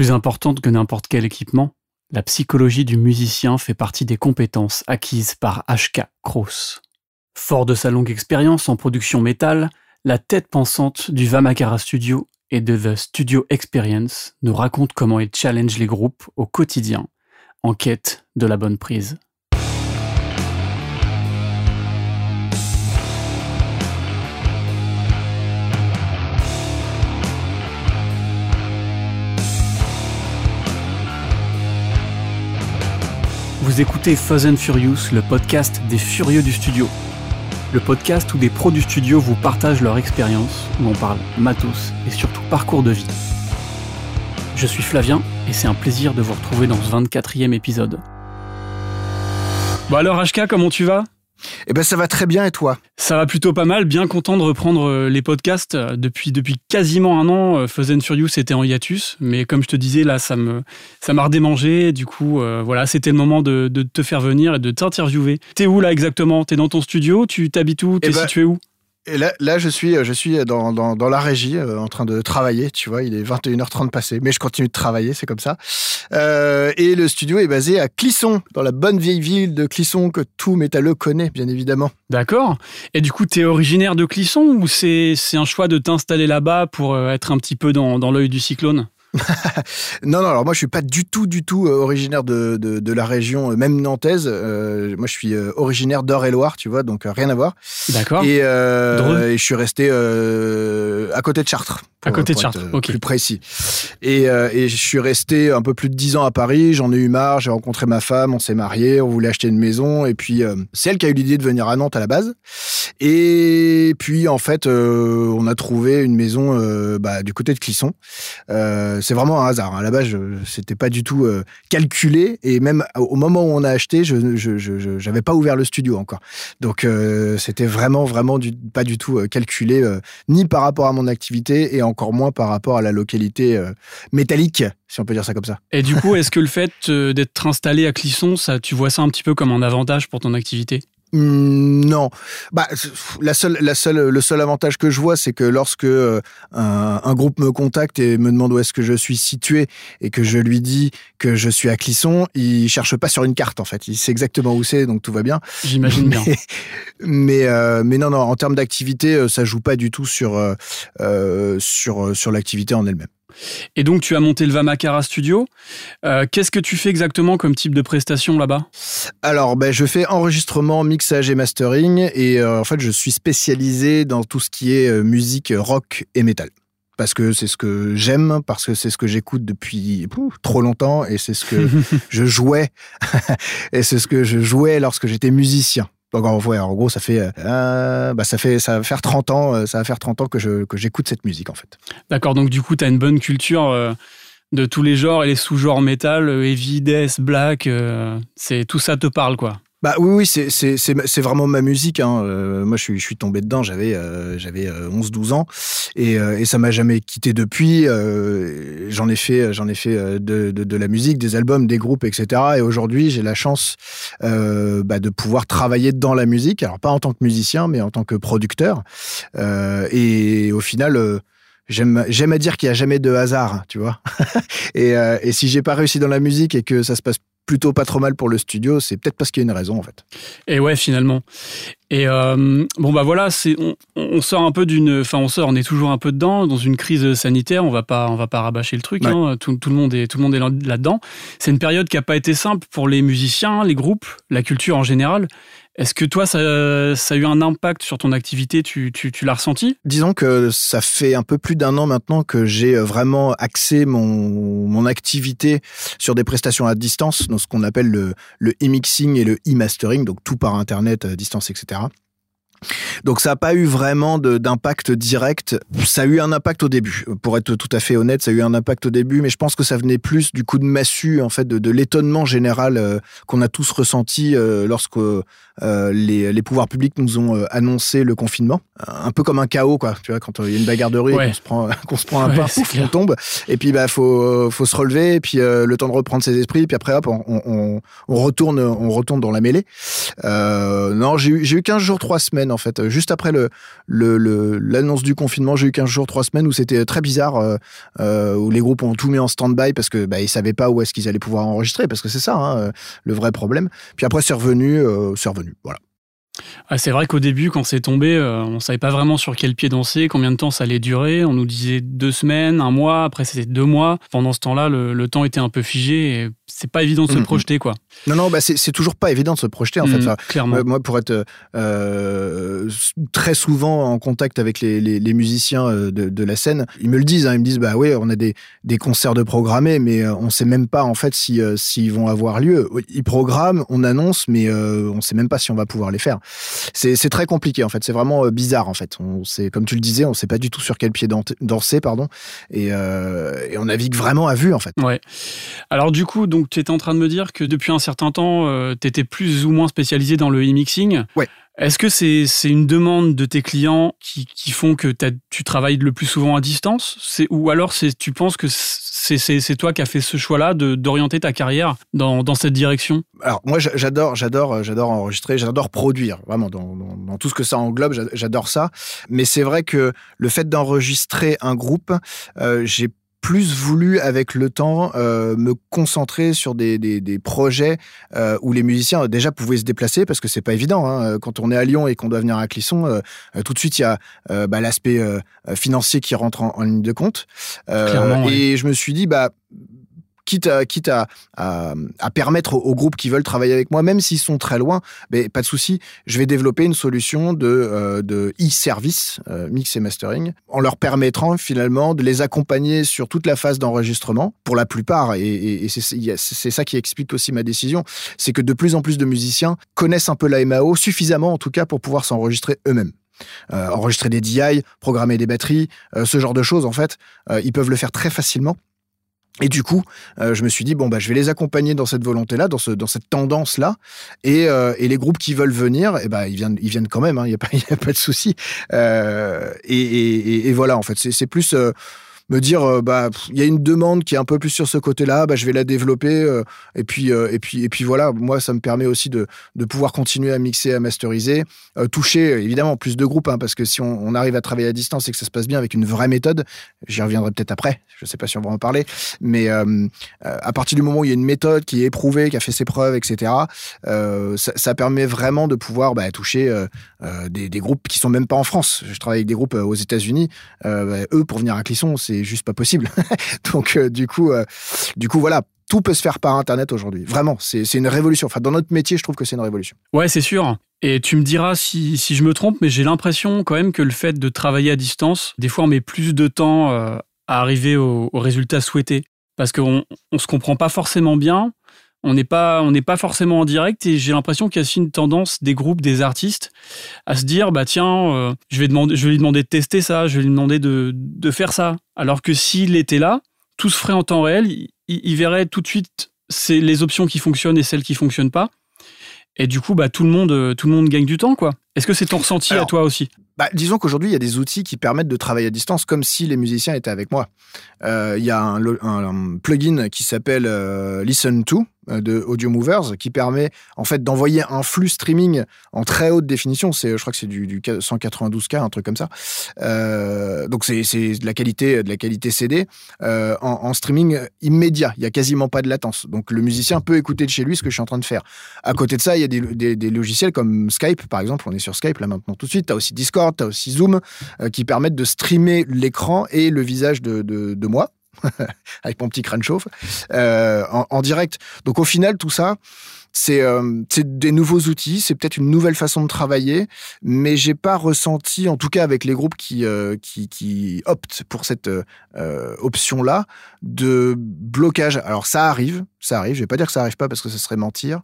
Plus importante que n'importe quel équipement, la psychologie du musicien fait partie des compétences acquises par HK Kroos. Fort de sa longue expérience en production métal, la tête pensante du Vamakara Studio et de The Studio Experience nous raconte comment il challenge les groupes au quotidien en quête de la bonne prise. Vous écoutez Fuzz and Furious, le podcast des furieux du studio. Le podcast où des pros du studio vous partagent leur expérience, où on parle matos et surtout parcours de vie. Je suis Flavien et c'est un plaisir de vous retrouver dans ce 24e épisode. Bon alors HK, comment tu vas? Eh ben ça va très bien et toi? Ça va plutôt pas mal, bien content de reprendre euh, les podcasts. Euh, depuis depuis quasiment un an. Euh, Fuzz and Furious était en hiatus, mais comme je te disais là, ça me ça m'a redémangé. Du coup, voilà, c'était le moment de, de, te faire venir et de t'interviewer. T'es où là exactement? T'es dans ton studio? Tu t'habites où? T'es eh ben, situé où? Et là, là, je suis, je suis dans, dans, la régie, euh, en train de travailler. Tu vois, il est 21h30 passé, mais je continue de travailler, c'est comme ça. Euh, et le studio est basé à Clisson, dans la bonne vieille ville de Clisson que tout métalleux connaît, bien évidemment. D'accord. Et du coup, tu es originaire de Clisson ou c'est un choix de t'installer là-bas pour euh, être un petit peu dans, dans l'œil du cyclone? non, non, alors moi je suis pas du tout, du tout euh, originaire de, de, la région, euh, même nantaise. Euh, moi je suis originaire d'Eure-et-Loire, tu vois, donc rien à voir. D'accord. Et, je suis resté à côté de Chartres. à côté de Chartres, ok. Plus précis. Et, et, je suis resté un peu plus de dix ans à Paris, j'en ai eu marre, j'ai rencontré ma femme, on s'est marié, on voulait acheter une maison, et puis c'est elle qui a eu l'idée de venir à Nantes à la base. Et puis en fait, on a trouvé une maison bah, du côté de Clisson c'est vraiment un hasard. Hein. À la base, c'était pas du tout euh, calculé. Et même au moment où on a acheté, je n'avais pas ouvert le studio encore. Donc, euh, c'était vraiment, vraiment pas du tout euh, calculé, ni par rapport à mon activité et encore moins par rapport à la localité métallique, si on peut dire ça comme ça. Et du coup, est-ce que le fait d'être installé à Clisson, ça, tu vois ça un petit peu comme un avantage pour ton activité? Non, bah la seule, la seule, le seul avantage que je vois, c'est que lorsque euh, un, groupe me contacte et me demande où est-ce que je suis situé et que je lui dis que je suis à Clisson, il cherche pas sur une carte en fait, il sait exactement où c'est, donc tout va bien. J'imagine bien. Mais euh, mais non non, en termes d'activité, euh, ça joue pas du tout sur sur sur l'activité en elle-même. Et donc, tu as monté le Vamakara Studio. Euh, qu'est-ce que tu fais exactement comme type de prestation là-bas? Alors, ben, je fais enregistrement, mixage et mastering. Et euh, en fait, je suis spécialisé dans tout ce qui est euh, musique rock et métal parce que c'est ce que j'aime, parce que c'est ce que j'écoute depuis trop longtemps et c'est ce que je jouais et c'est ce que je jouais lorsque j'étais musicien. Donc en, en gros, ça fait, euh, bah, ça fait, ça va faire 30 ans, euh, ça va faire 30 ans que je, que j'écoute cette musique en fait. D'accord. Donc du coup, tu as une bonne culture euh, de tous les genres et les sous-genres métal, heavy, death, black. c'est tout ça te parle quoi. Bah oui, oui, c'est, c'est, c'est, vraiment ma musique. Hein. Euh, moi, je suis, je suis tombé dedans, j'avais, euh, j'avais 11-12 euh, ans et, et ça m'a jamais quitté depuis. j'en ai fait, j'en ai fait de, de, de, la musique, des albums, des groupes, etc. Et aujourd'hui, j'ai la chance bah, de pouvoir travailler dans la musique. Alors, pas en tant que musicien, mais en tant que producteur. et au final, J'aime, j'aime à dire qu'il n'y a jamais de hasard, tu vois. et, et si j'ai pas réussi dans la musique et que ça se passe plutôt pas trop mal pour le studio, c'est peut-être parce qu'il y a une raison en fait. Et ouais, finalement. Et euh, bon bah voilà, c'est on, sort un peu d'une, enfin on sort, on est toujours un peu dedans dans une crise sanitaire. On va pas, on va pas rabâcher le truc. Hein, tout, tout, le monde est, tout le monde est là-dedans. C'est une période qui a pas été simple pour les musiciens, les groupes, la culture en général. Est-ce que toi, ça, a eu un impact sur ton activité? Tu, l'as ressenti? Disons que ça fait un peu plus d'un an maintenant que j'ai euh, vraiment axé mon, activité sur des prestations à distance, dans ce qu'on appelle le, le e-mixing et le e-mastering, donc tout par Internet, à distance, etc. Donc ça n'a pas eu vraiment d'impact direct. Ça a eu un impact au début, pour être tout à fait honnête, ça a eu un impact au début, mais je pense que ça venait plus du coup de massue, en fait, de, l'étonnement général euh, qu'on a tous ressenti euh, lorsque euh, les, pouvoirs publics nous ont annoncé le confinement. Un peu comme un chaos, quoi. Tu vois, quand il y a une bagarre de rue qu'on se prend, qu'on se prend un pain, on tombe, et puis bah faut, faut se relever, et puis le temps de reprendre ses esprits, puis après hop, on, retourne, on retourne dans la mêlée. non, j'ai eu, j'ai eu 15 jours, 3 semaines en fait. Juste après l'annonce du confinement, j'ai eu 15 jours, 3 semaines où c'était très bizarre, où les groupes ont tout mis en stand-by parce que bah, ils savaient pas où est-ce qu'ils allaient pouvoir enregistrer, parce que c'est ça hein, le vrai problème. Puis après c'est revenu, c'est revenu, voilà. Ah, c'est vrai qu'au début, quand c'est tombé, euh, on savait pas vraiment sur quel pied danser, combien de temps ça allait durer. On nous disait deux semaines, un mois, après c'était deux mois. Pendant ce temps-là, le, temps était un peu figé et c'est pas évident de se mm, mm. projeter, quoi. Non, non, bah c'est toujours pas évident de se projeter, en fait. Mm, clairement. moi, pour être euh, très souvent en contact avec les, les, musiciens euh, de, de, la scène, ils me le disent. Hein, ils me disent, bah oui, on a des, des concerts de programmés, mais on sait même pas, en fait, s'ils si, vont avoir lieu. Ils programment, on annonce, mais on sait même pas si on va pouvoir les faire c'est très compliqué en fait. C'est vraiment euh, bizarre en fait. On sait, comme tu le disais, on sait pas du tout sur quel pied danser, pardon, euh, et, on navigue vraiment à vue en fait. Ouais. Alors du coup, donc tu étais en train de me dire que depuis un certain temps, euh, tu étais plus ou moins spécialisé dans le e-mixing. Ouais. Est-ce que c'est une demande de tes clients qui, qui font que tu travailles le plus souvent à distance? Ou alors tu penses que c'est toi qui as fait ce choix-là d'orienter ta carrière dans, dans, cette direction? Alors moi j'adore j'adore j'adore enregistrer, j'adore produire, vraiment dans, dans, tout ce que ça englobe, j'adore ça. Mais c'est vrai que le fait d'enregistrer un groupe, euh, j'ai plus voulu avec le temps euh, me concentrer sur des, des, projets euh, où les musiciens déjà pouvaient se déplacer parce que c'est pas évident hein. quand on est à Lyon et qu'on doit venir à Clisson euh, tout de suite il y a bah, l'aspect financier qui rentre en, ligne de compte et je me suis dit bah quitte à, permettre aux, groupes qui veulent travailler avec moi, même s'ils sont très loin, mais pas de souci, je vais développer une solution de, euh, e-service, euh, mix et mastering, en leur permettant finalement de les accompagner sur toute la phase d'enregistrement, pour la plupart, et, c'est ça qui explique aussi ma décision, c'est que de plus en plus de musiciens connaissent un peu la MAO, suffisamment en tout cas pour pouvoir s'enregistrer eux-mêmes. Euh, enregistrer des DI, programmer des batteries, ce genre de choses en fait, ils peuvent le faire très facilement et du coup, euh, je me suis dit bon bah je vais les accompagner dans cette volonté-là, dans ce dans cette tendance-là, et, euh, les groupes qui veulent venir, eh ben ils viennent ils viennent quand même, il hein, n'y a a pas de souci. Euh, et, et, voilà en fait. C'est plus me dire euh, bah il y a une demande qui est un peu plus sur ce côté-là, bah je vais la développer euh, et puis euh, et puis et puis voilà, moi ça me permet aussi de, de pouvoir continuer à mixer, à masteriser, toucher évidemment plus de groupes hein, parce que si on, arrive à travailler à distance et que ça se passe bien avec une vraie méthode, j'y reviendrai peut-être après, je sais pas si on va en parler, mais à partir du moment où il y a une méthode qui est éprouvée, qui a fait ses preuves, etc. Ça, ça, permet vraiment de pouvoir bah, toucher des, des, groupes qui sont même pas en France. Je travaille avec des groupes aux États-Unis, bah, eux pour venir à Clisson, c'est juste pas possible. Donc euh, du coup, euh, du coup voilà, tout peut se faire par Internet aujourd'hui. Vraiment, c'est une révolution. Enfin, dans notre métier, je trouve que c'est une révolution. Ouais, c'est sûr. Et tu me diras si, si je me trompe, mais j'ai l'impression quand même que le fait de travailler à distance, des fois, on met plus de temps euh, à arriver au, au résultat souhaité. Parce qu'on ne se comprend pas forcément bien on n'est pas on n'est pas forcément en direct et j'ai l'impression qu'il y a aussi une tendance des groupes des artistes à se dire bah tiens euh, je vais demander je vais lui demander de tester ça je vais lui demander de, de faire ça. Alors que s'il était là tout se ferait en temps réel il, verrait tout de suite c'est les options qui fonctionnent et celles qui fonctionnent pas. Et du coup bah tout le monde tout le monde gagne du temps quoi. Est-ce que c'est ton ressenti à toi aussi? bah, disons qu'aujourd'hui, il y a des outils qui permettent de travailler à distance comme si les musiciens étaient avec moi. Euh, il y a un, un, plugin qui s'appelle euh, Listen to, de Audio Movers qui permet en fait d'envoyer un flux streaming en très haute définition. C'est, je crois que c'est du, du 192K, un truc comme ça. Euh, donc c'est, de la qualité, de la qualité CD euh, en, streaming immédiat. Il y a quasiment pas de latence. Donc le musicien peut écouter de chez lui ce que je suis en train de faire. À côté de ça, il y a des, des, des logiciels comme Skype, par exemple. On est sur Skype là maintenant tout de suite. Tu as aussi Discord, tu as aussi Zoom qui permettent de streamer l'écran et le visage de, de, de moi avec mon petit crâne chauffe, euh, en, direct. Donc au final, tout ça, euh, c'est des nouveaux outils, c'est peut-être une nouvelle façon de travailler, mais j'ai pas ressenti, en tout cas avec les groupes qui, euh, qui, optent pour cette option-là, de blocage. Alors ça arrive, ça arrive. Je vais pas dire que ça arrive pas parce que ce serait mentir.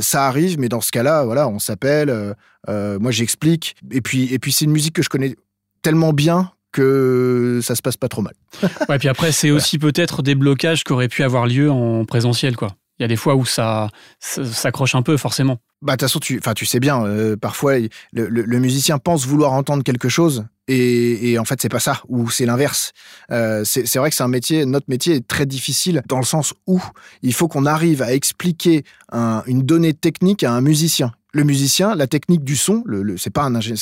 ça arrive, mais dans ce cas-là, voilà, on s'appelle. moi, j'explique. Et puis, et puis c'est une musique que je connais tellement bien que ça se passe pas trop mal. ouais, puis après, c'est aussi peut-être des blocages qui auraient pu avoir lieu en présentiel, quoi. Il y a des fois où ça s'accroche un peu, forcément. Bah, de toute façon, tu, tu sais bien, euh, parfois, le, musicien pense vouloir entendre quelque chose et, en fait, c'est pas ça, ou c'est l'inverse. Euh, c'est vrai que c'est un métier, notre métier est très difficile dans le sens où il faut qu'on arrive à expliquer une donnée technique à un musicien le musicien, la technique du son, le, un c'est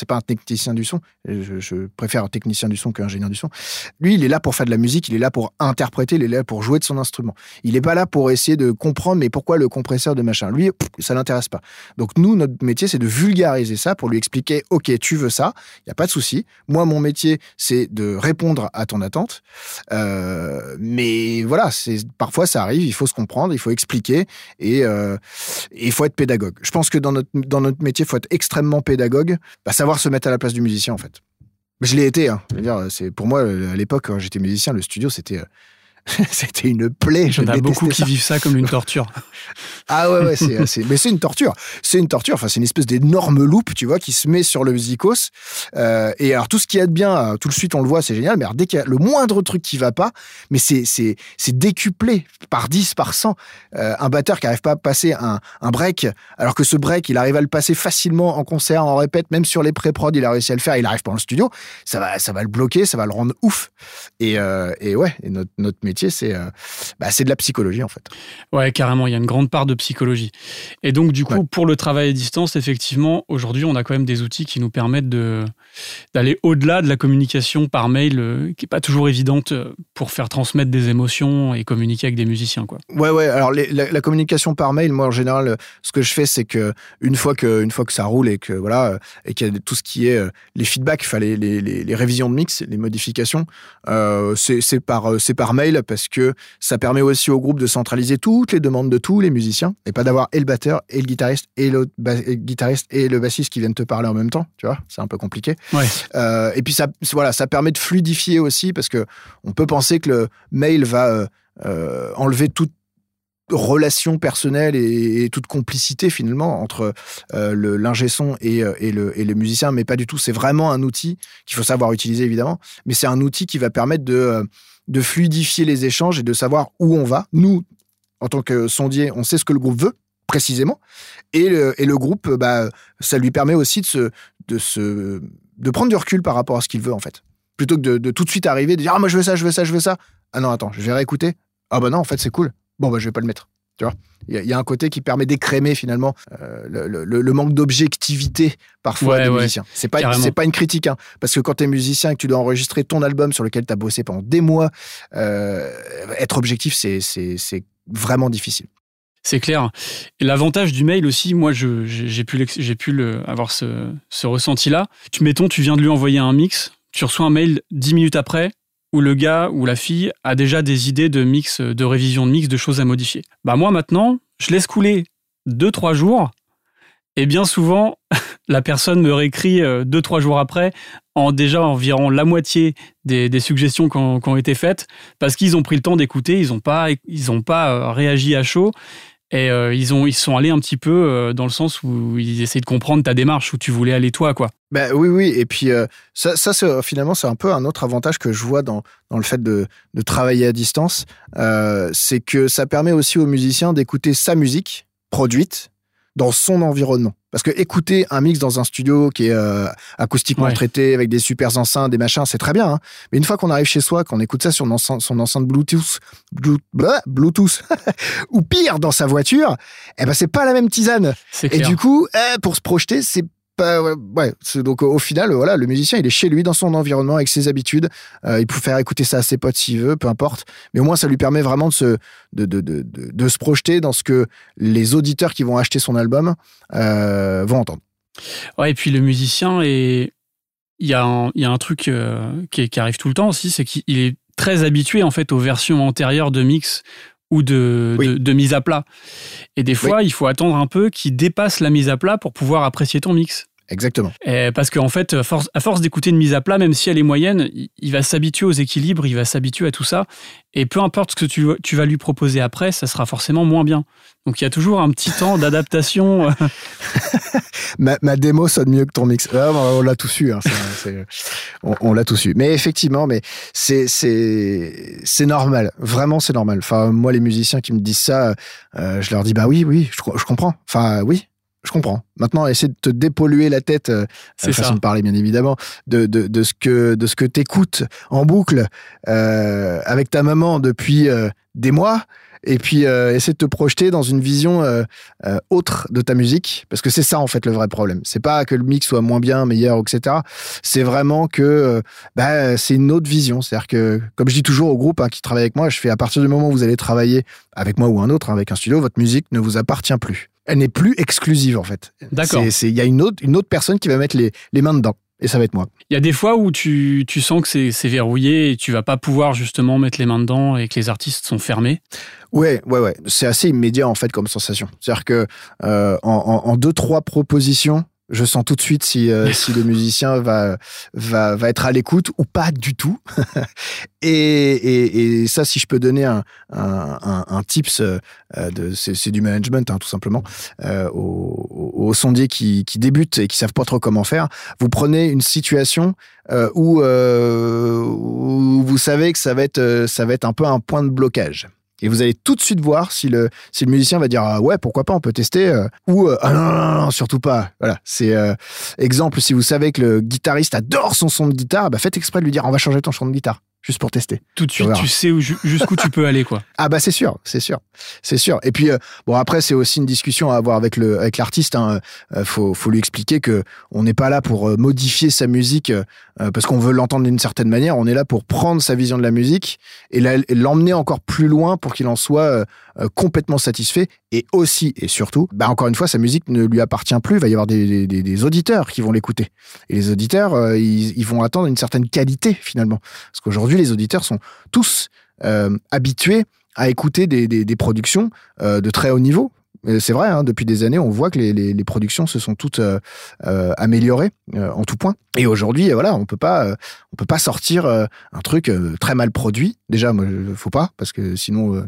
pas un technicien du son. Je, préfère un technicien du son qu'un ingénieur du son. Lui, il est là pour faire de la musique, il est là pour interpréter, il est là pour jouer de son instrument. Il est pas là pour essayer de comprendre mais pourquoi le compresseur de machin? Lui, ça l'intéresse pas. Donc nous, notre métier, c'est de vulgariser ça pour lui expliquer, ok, tu veux ça, il y a pas de souci. Moi, mon métier, c'est de répondre à ton attente. Euh, mais voilà, c'est parfois ça arrive, il faut se comprendre, il faut expliquer et euh, il faut être pédagogue. Je pense que dans notre dans notre métier, faut être extrêmement pédagogue, bah, savoir se mettre à la place du musicien, en fait. Je l'ai été. Hein. c'est pour moi à l'époque quand j'étais musicien, le studio c'était euh, c'était une plaie. Il y en a beaucoup qui vivent ça comme une torture. ah ouais, ouais c'est, mais c'est une torture. C'est une torture. Enfin, c'est une espèce d'énorme loupe, tu vois, qui se met sur le zikos. Euh, et alors, tout ce qui est bien, euh, tout de suite, on le voit, c'est génial. Mais alors, dès qu'il y a le moindre truc qui va pas, mais c'est, c'est, c'est décuplé par 10, par 100. Euh, un batteur qui n'arrive pas à passer un, un break, alors que ce break, il arrive à le passer facilement en concert, en répète, même sur les pré-prod, il a réussi à le faire, il arrive pas dans le studio. Ça va, ça va le bloquer, ça va le rendre ouf. Et, euh, et ouais, et notre, notre métier, c'est euh, bah, c'est de la psychologie en fait. Ouais, carrément, il y a une grande part de psychologie. Et donc du coup, pour le travail à distance, effectivement, aujourd'hui, on a quand même des outils qui nous permettent d'aller au-delà de la communication par mail, euh, qui est pas toujours évidente euh, pour faire transmettre des émotions et communiquer avec des musiciens, quoi. Ouais, ouais. Alors la, communication par mail, moi en général, ce que je fais, c'est que une fois que une fois que ça roule et que voilà et qu'il y a tout ce qui est les feedbacks, les, les, les, révisions de mix, les modifications, c'est par c'est par mail parce que ça permet aussi au groupe de centraliser toutes les demandes de tous les musiciens et pas d'avoir et le batteur et le guitariste et le, guitariste et le bassiste qui viennent te parler en même temps. Tu vois, c'est un peu compliqué. Euh, et puis ça, voilà, ça permet de fluidifier aussi parce que on peut penser que le mail va euh, euh, enlever toute relation personnelle et, toute complicité finalement entre le l'ingé son et, et, le, et le musicien, mais pas du tout. C'est vraiment un outil qu'il faut savoir utiliser évidemment, mais c'est un outil qui va permettre de de fluidifier les échanges et de savoir où on va. Nous, en tant que sondier, on sait ce que le groupe veut précisément, et le, et le groupe, bah, ça lui permet aussi de se, de se, de prendre du recul par rapport à ce qu'il veut en fait, plutôt que de, tout de suite arriver, de dire ah moi je veux ça, je veux ça, je veux ça. Ah non attends, je vais réécouter. Ah bah non en fait c'est cool. Bon bah je vais pas le mettre. Tu vois il y, a un côté qui permet d'écrémer finalement euh, le, manque d'objectivité parfois des musiciens. C'est pas c'est pas une critique hein, parce que quand tu es musicien et que tu dois enregistrer ton album sur lequel tu as bossé pendant des mois, euh, être objectif c'est vraiment difficile. C'est clair. Et l'avantage du mail aussi, moi, j'ai pu, j'ai pu le, avoir ce, ce ressenti-là. Tu mettons, tu viens de lui envoyer un mix, tu reçois un mail dix minutes après, le gars ou la fille a déjà des idées de mix, de révision de mix, de choses à modifier. Bah moi maintenant, je laisse couler 2-3 jours et bien souvent, la personne me réécrit 2-3 euh, jours après en déjà environ la moitié des, suggestions qui ont, été faites parce qu'ils ont pris le temps d'écouter, ils n'ont pas euh, réagi à chaud et euh, ils, ont, ils sont allés un petit peu euh, dans le sens où ils essaient de comprendre ta démarche, où tu voulais aller toi, quoi. Ben oui, oui. Et puis, euh, ça, ça finalement, c'est un peu un autre avantage que je vois dans, dans le fait de, de travailler à distance. c'est que ça permet aussi aux musiciens d'écouter sa musique produite dans son environnement. Parce que écouter un mix dans un studio qui est euh, acoustiquement traité avec des super enceintes, des machins, c'est très bien. Hein. Mais une fois qu'on arrive chez soi, qu'on écoute ça sur son enceinte Bluetooth, Bluetooth, ou pire dans sa voiture, eh ben c'est pas la même tisane. Et du coup, eh, pour se projeter, c'est donc au final, voilà, le musicien, il est chez lui, dans son environnement, avec ses habitudes. Euh, il peut faire écouter ça à ses potes s'il veut, peu importe. Mais au moins, ça lui permet vraiment de se, de, de, de, de se projeter dans ce que les auditeurs qui vont acheter son album euh, vont entendre. Et puis le musicien, et il y, a un, il y a un truc euh, qui, qui, arrive tout le temps aussi, c'est qu'il est très habitué en fait aux versions antérieures de mix ou de, de, mise à plat. Et des fois, il faut attendre un peu qu'il dépasse la mise à plat pour pouvoir apprécier ton mix. Exactement. parce qu'en fait, à force, à force d'écouter une mise à plat, même si elle est moyenne, il, va s'habituer aux équilibres, il va s'habituer à tout ça. Et peu importe ce que tu, tu, vas lui proposer après, ça sera forcément moins bien. Donc il y a toujours un petit temps d'adaptation. ma, ma, démo sonne mieux que ton mix. Ah, on l'a tous su. Hein, on, l'a tous su. Mais effectivement, mais c'est c'est normal. Vraiment, c'est normal. Enfin, moi, les musiciens qui me disent ça, euh, je leur dis bah oui, oui, je, je comprends. Enfin, oui, je comprends. Maintenant, essaie de te dépolluer la tête, euh, c'est façon de parler bien évidemment, de, de, de ce que de ce que t'écoutes en boucle euh, avec ta maman depuis euh, des mois. et puis euh, essaie de te projeter dans une vision autre de ta musique, parce que c'est ça en fait le vrai problème. C'est pas que le mix soit moins bien, meilleur, etc. C'est vraiment que bah, c'est une autre vision. C'est-à-dire que, comme je dis toujours au groupe hein, qui travaille avec moi, je fais à partir du moment où vous allez travailler avec moi ou un autre, hein, avec un studio, votre musique ne vous appartient plus. Elle n'est plus exclusive en fait. D'accord. Il y a une autre, une autre personne qui va mettre les, les mains dedans. Et ça va être moi. Il y a des fois où tu, tu sens que c'est verrouillé et tu vas pas pouvoir justement mettre les mains dedans et que les artistes sont fermés. Ouais, ouais, ouais. C'est assez immédiat en fait comme sensation. C'est-à-dire que euh, en, deux, trois propositions, je sens tout de suite si, euh, si le musicien va, va, va être à l'écoute ou pas du tout. et, et, et, ça, si je peux donner un, un, un, un tips, euh, de, c'est, du management, hein, tout simplement, euh, aux, aux, sondiers qui, qui débutent et qui savent pas trop comment faire. Vous prenez une situation euh, où, euh, où vous savez que ça va être, ça va être un peu un point de blocage. Et vous allez tout de suite voir si le, si le musicien va dire ah ouais pourquoi pas on peut tester euh, ou euh, ah non, non, non surtout pas voilà c'est euh, exemple si vous savez que le guitariste adore son son de guitare bah faites exprès de lui dire on va changer ton son de guitare juste pour tester. Tout de suite, tu sais jusqu'où tu peux aller, quoi. Ah bah c'est sûr, c'est sûr, c'est sûr. Et puis bon après c'est aussi une discussion à avoir avec le avec l'artiste. Hein. faut faut lui expliquer que on n'est pas là pour modifier sa musique parce qu'on veut l'entendre d'une certaine manière. On est là pour prendre sa vision de la musique et l'emmener encore plus loin pour qu'il en soit complètement satisfait et aussi et surtout, bah encore une fois, sa musique ne lui appartient plus. Il va y avoir des, auditeurs qui vont l'écouter et les auditeurs ils, vont attendre une certaine qualité finalement parce qu'aujourd'hui les auditeurs sont tous euh, habitués à écouter des, productions euh, de très haut niveau. C'est vrai, hein, depuis des années, on voit que les, productions se sont toutes euh, améliorées en tout point. Et aujourd'hui, voilà, on peut pas, on peut pas sortir un truc très mal produit. Déjà, moi, faut pas, parce que sinon,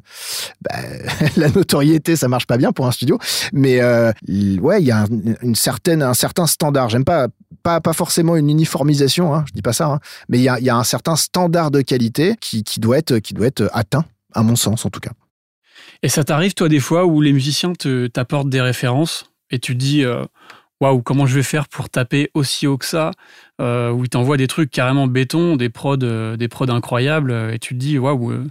bah, la notoriété, ça marche pas bien pour un studio. Mais ouais, il y a une certaine, un certain standard. J'aime pas pas, pas forcément une uniformisation, hein, je dis pas ça, hein, mais il y a, un certain standard de qualité qui, doit être, qui doit être atteint, à mon sens en tout cas. Et ça t'arrive, toi, des fois où les musiciens t'apportent des références et tu te dis, euh, waouh, comment je vais faire pour taper aussi haut que ça euh, Où ils t'envoient des trucs carrément béton, des prods, euh, des prods incroyables, et tu te dis, waouh,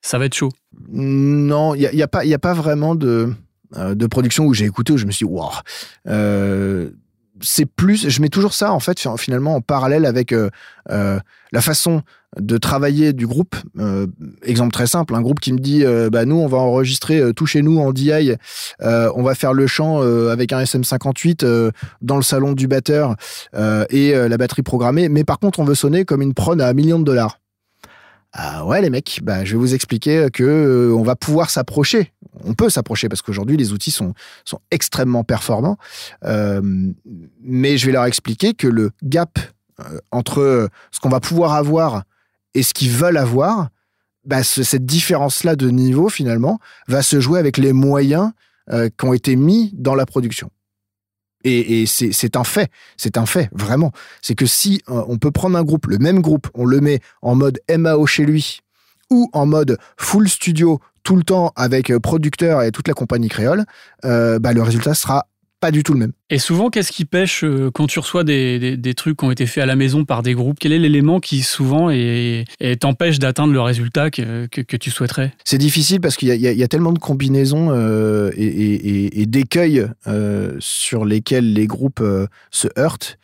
ça va être chaud. Non, il n'y a, y a, pas, a pas vraiment de, de production où j'ai écouté où je me suis dit, waouh c'est plus, je mets toujours ça en fait finalement en parallèle avec euh, euh, la façon de travailler du groupe. Euh, exemple très simple, un groupe qui me dit, bah nous on va enregistrer tout chez nous en DI, on va faire le chant avec un SM58 dans le salon du batteur et la batterie programmée, mais par contre on veut sonner comme une prod à un million de dollars. Ah ouais les mecs, bah, je vais vous expliquer que euh, on va pouvoir s'approcher. On peut s'approcher parce qu'aujourd'hui les outils sont, sont extrêmement performants. Euh, mais je vais leur expliquer que le gap euh, entre ce qu'on va pouvoir avoir et ce qu'ils veulent avoir, bah, cette différence-là de niveau finalement va se jouer avec les moyens qui ont été mis dans la production. Et, c'est un fait, c'est un fait, vraiment. C'est que si euh, on peut prendre un groupe, le même groupe, on le met en mode MAO chez lui, ou en mode full studio tout le temps avec euh, producteur et toute la compagnie créole, euh, bah, le résultat sera pas du tout le même. Et souvent, qu'est-ce qui pêche euh, quand tu reçois des, des, trucs qui ont été faits à la maison par des groupes? Quel est l'élément qui souvent t'empêche d'atteindre le résultat que, que, tu souhaiterais? C'est difficile parce qu'il y, y, a tellement de combinaisons euh, et, et, et d'écueils euh, sur lesquels les groupes se heurtent.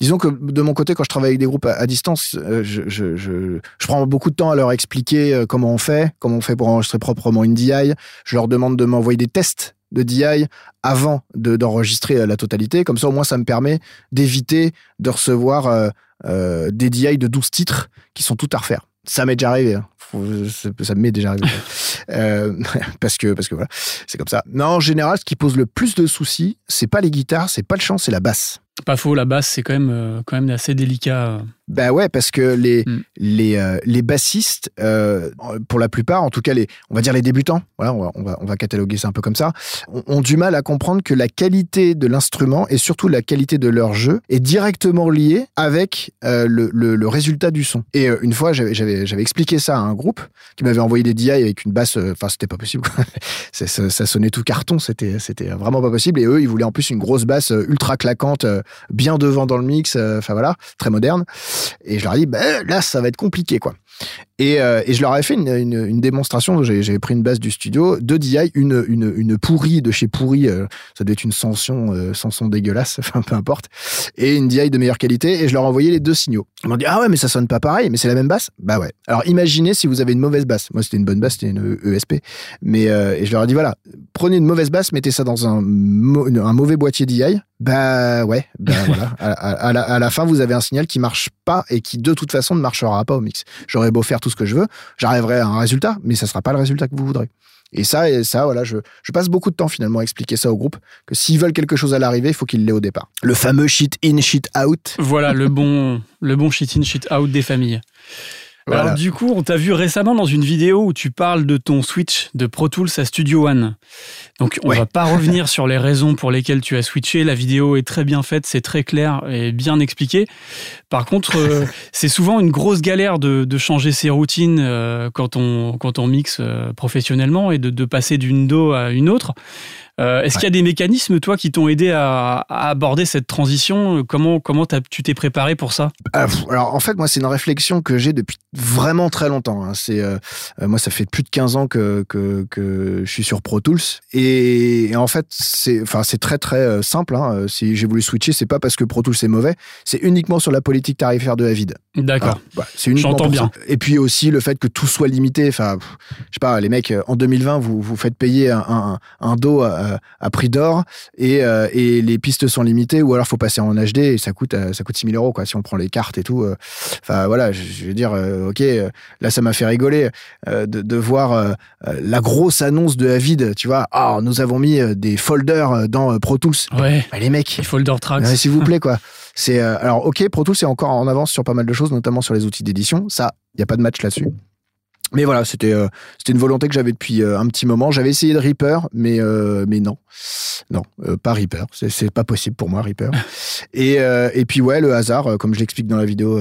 disons que de mon côté, quand je travaille avec des groupes à, distance, je, je, je, je, prends beaucoup de temps à leur expliquer comment on fait, comment on fait pour enregistrer proprement une DI. Je leur demande de m'envoyer des tests de DI avant d'enregistrer la totalité. Comme ça, au moins, ça me permet d'éviter de recevoir euh, euh, des DI de 12 titres qui sont tout à refaire. Ça m'est déjà arrivé. Hein. Ça m'est déjà arrivé. euh, parce que, parce que voilà, c'est comme ça. Non, en général, ce qui pose le plus de soucis, c'est pas les guitares, c'est pas le chant, c'est la basse. Pas faux, la basse, c'est quand même, euh, quand même assez délicat. Ben ouais, parce que les, mm. les, euh, les bassistes, euh, pour la plupart, en tout cas, les, on va dire les débutants, voilà, on va, on va, on va cataloguer ça un peu comme ça, ont, du mal à comprendre que la qualité de l'instrument et surtout la qualité de leur jeu est directement liée avec euh, le, le, le, résultat du son. Et une fois, j'avais expliqué ça à un groupe qui m'avait envoyé des DI avec une basse, enfin, c'était pas possible. ça, ça, sonnait tout carton, c'était vraiment pas possible. Et eux, ils voulaient en plus une grosse basse ultra claquante bien devant dans le mix, enfin voilà, très moderne. Et je leur ai dit, bah, là, ça va être compliqué, quoi. Et, euh, et, je leur ai fait une, une, démonstration. J'avais pris une base du studio de DI, une, une, une pourrie de chez pourri. Euh, ça doit être une sanction, euh, sanction dégueulasse, enfin peu importe. Et une DI de meilleure qualité. Et je leur ai envoyé les deux signaux. Ils m'ont dit Ah ouais, mais ça sonne pas pareil, mais c'est la même basse? Bah ouais. Alors imaginez si vous avez une mauvaise basse. Moi, c'était une bonne basse, c'était une ESP. Mais, euh, et je leur ai dit Voilà, prenez une mauvaise basse, mettez ça dans un, un mauvais boîtier DI. Bah ouais, bah voilà. À, à, la, à, la, fin, vous avez un signal qui marche pas et qui de toute façon ne marchera pas au mix. J'aurais beau faire tout ce que je veux, j'arriverai à un résultat, mais ça sera pas le résultat que vous voudrez. Et ça, et ça, voilà, je, je passe beaucoup de temps finalement à expliquer ça au groupe, que s'ils veulent quelque chose à l'arrivée, il faut qu'ils l'aient au départ. Le fameux shit in, shit out. Voilà, le bon, le bon shit in, shit out des familles. Voilà. Alors du coup, on t'a vu récemment dans une vidéo où tu parles de ton switch de Pro Tools à Studio One. Donc on ouais. va pas revenir sur les raisons pour lesquelles tu as switché. La vidéo est très bien faite, c'est très clair et bien expliqué. Par contre, euh, c'est souvent une grosse galère de, de changer ses routines euh, quand on quand on mixe euh, professionnellement et de, de passer d'une do à une autre. Euh, Est-ce ouais. qu'il y a des mécanismes, toi, qui t'ont aidé à, à, aborder cette transition? Comment, comment tu t'es préparé pour ça? Euh, Alors, en fait, moi, c'est une réflexion que j'ai depuis vraiment très longtemps. Hein. C'est euh, Moi, ça fait plus de 15 ans que, que, que je suis sur Pro Tools. Et, et en fait, c'est très, très simple. Hein. Si j'ai voulu switcher, c'est pas parce que Pro Tools est mauvais, c'est uniquement sur la politique tarifaire de Avid. D'accord. Bah, c'est J'entends bien. Et puis aussi le fait que tout soit limité. Enfin, je sais pas, les mecs, en 2020, vous, vous faites payer un, un, un dos à, à prix d'or et, euh, et, les pistes sont limitées ou alors faut passer en HD et ça coûte euh, ça coûte 6000 euros quoi si on prend les cartes et tout enfin euh, voilà je, je, veux dire ok là ça m'a fait rigoler de, de, voir la grosse annonce de Avid tu vois ah oh, nous avons mis des folders dans Pro Tools ouais bah, les mecs les folder tracks s'il vous plaît quoi c'est alors ok Pro Tools est encore en avance sur pas mal de choses notamment sur les outils d'édition ça il y a pas de match là-dessus mais voilà, c'était euh, c'était une volonté que j'avais depuis euh, un petit moment. J'avais essayé de Reaper, mais euh, mais non, non, pas Reaper. C'est pas possible pour moi Reaper. et et puis ouais, le hasard, comme je l'explique dans la vidéo.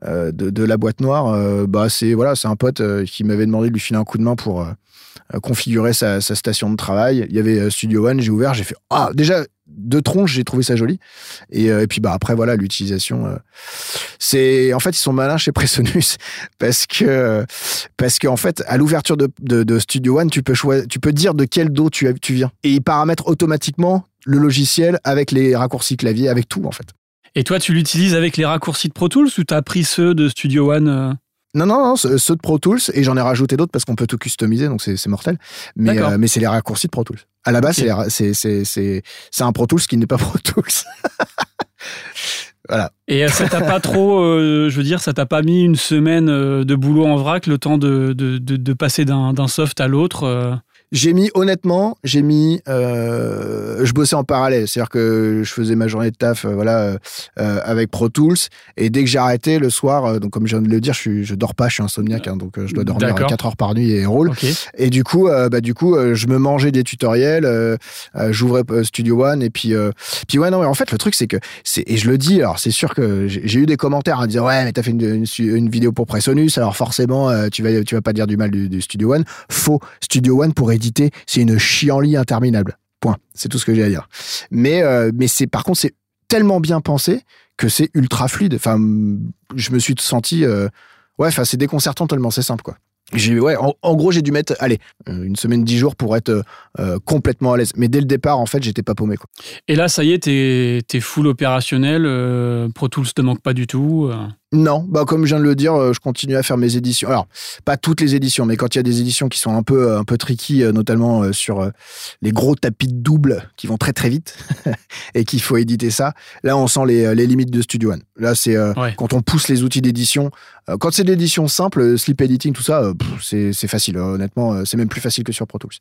De, de, la boîte noire, bah c'est voilà, c'est un pote qui m'avait demandé de lui filer un coup de main pour configurer sa, station de travail. Il y avait Studio One, j'ai ouvert, j'ai fait ah déjà de tronche, j'ai trouvé ça joli. Et, euh, puis bah après voilà l'utilisation, euh, c'est en fait ils sont malins chez Presonus parce que parce qu'en fait à l'ouverture de, Studio One tu peux tu peux dire de quel dos tu, viens et ils paramètrent automatiquement le logiciel avec les raccourcis clavier, avec tout en fait. Et toi tu l'utilises avec les raccourcis de Pro Tools ou tu as pris ceux de Studio One euh? Non, non, non, ceux de Pro Tools, et j'en ai rajouté d'autres parce qu'on peut tout customiser, donc c'est mortel. Mais, euh, mais c'est les raccourcis de Pro Tools. À la base, okay. c'est un Pro Tools qui n'est pas Pro Tools. voilà. Et ça t'a pas trop, euh, je veux dire, ça t'a pas mis une semaine euh, de boulot en vrac, le temps de, de, de, de passer d'un soft à l'autre euh... J'ai mis, honnêtement, j'ai mis, euh, je bossais en parallèle. C'est-à-dire que je faisais ma journée de taf, euh, voilà, euh, avec Pro Tools. Et dès que j'ai arrêté le soir, donc comme je viens de le dire, je, suis, je dors pas, je suis insomniaque, hein, donc je dois dormir 4 heures par nuit et roule. Okay. Et du coup, bah, du coup, je me mangeais des tutoriels, j'ouvrais Studio One, et puis, puis ouais, non, mais en fait, le truc, c'est que, et je le dis, alors c'est sûr que j'ai eu des commentaires à dire, ouais, mais t'as fait une, une, une, vidéo pour Presonus, alors forcément, tu vas, tu vas pas dire du mal du, du Studio One. Faux. Studio One pour c'est une chienlit interminable. Point. C'est tout ce que j'ai à dire. Mais, euh, mais c'est, par contre, c'est tellement bien pensé que c'est ultra fluide. Enfin, je me suis senti, euh, ouais, enfin, c'est déconcertant tellement c'est simple, quoi. En, gros, j'ai dû mettre, allez, une semaine, dix jours pour être euh, complètement à l'aise. Mais dès le départ, en fait, j'étais pas paumé. Quoi. Et là, ça y est, t'es, t'es full opérationnel. Euh, Pro Tools te manque pas du tout. Euh. Non, bah comme je viens de le dire, je continue à faire mes éditions. Alors, pas toutes les éditions, mais quand il y a des éditions qui sont un peu, un peu tricky, notamment sur les gros tapis de double qui vont très très vite et qu'il faut éditer ça, là on sent les, les limites de Studio One. Là, c'est ouais. quand on pousse les outils d'édition. quand c'est de l'édition simple, slip editing, tout ça, c'est, c'est facile. Honnêtement, c'est même plus facile que sur Pro Tools.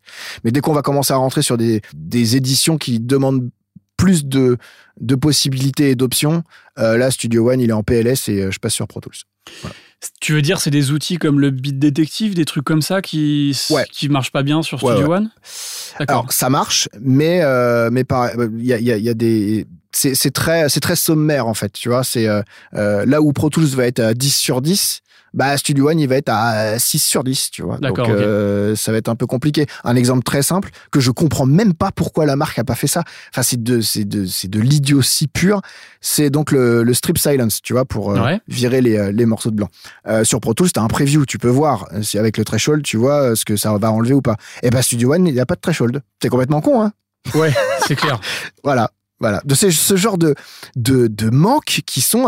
Mais dès qu'on va commencer à rentrer sur des, des éditions qui demandent plus de, de possibilités et d'options. Euh, là, Studio One, il est en PLS et euh, je passe sur Pro Tools. Voilà. Tu veux dire, c'est des outils comme le Beat Detective, des trucs comme ça qui ouais. qui marchent pas bien sur Studio ouais, ouais. One Alors, ça marche, mais euh, mais il y a, y, a, y a des c'est très c'est très sommaire en fait, tu vois. C'est euh, là où Pro Tools va être à 10 sur 10. Bah Studio One il va être à 6 sur 10, tu vois. Donc euh, ça va être un peu compliqué. Un exemple très simple que je comprends même pas pourquoi la marque a pas fait ça. Enfin c'est de c'est de c'est de l'idiotie pure. C'est donc le, le, strip silence, tu vois, pour euh, virer les, euh, les morceaux de blanc. sur Pro Tools, t'as un preview, tu peux voir si avec le threshold, tu vois ce que ça va enlever ou pas. Et bah Studio One, il n'y a pas de threshold. C'est complètement con, hein. Ouais, c'est clair. voilà, voilà. De ce, ce genre de de, de manques qui sont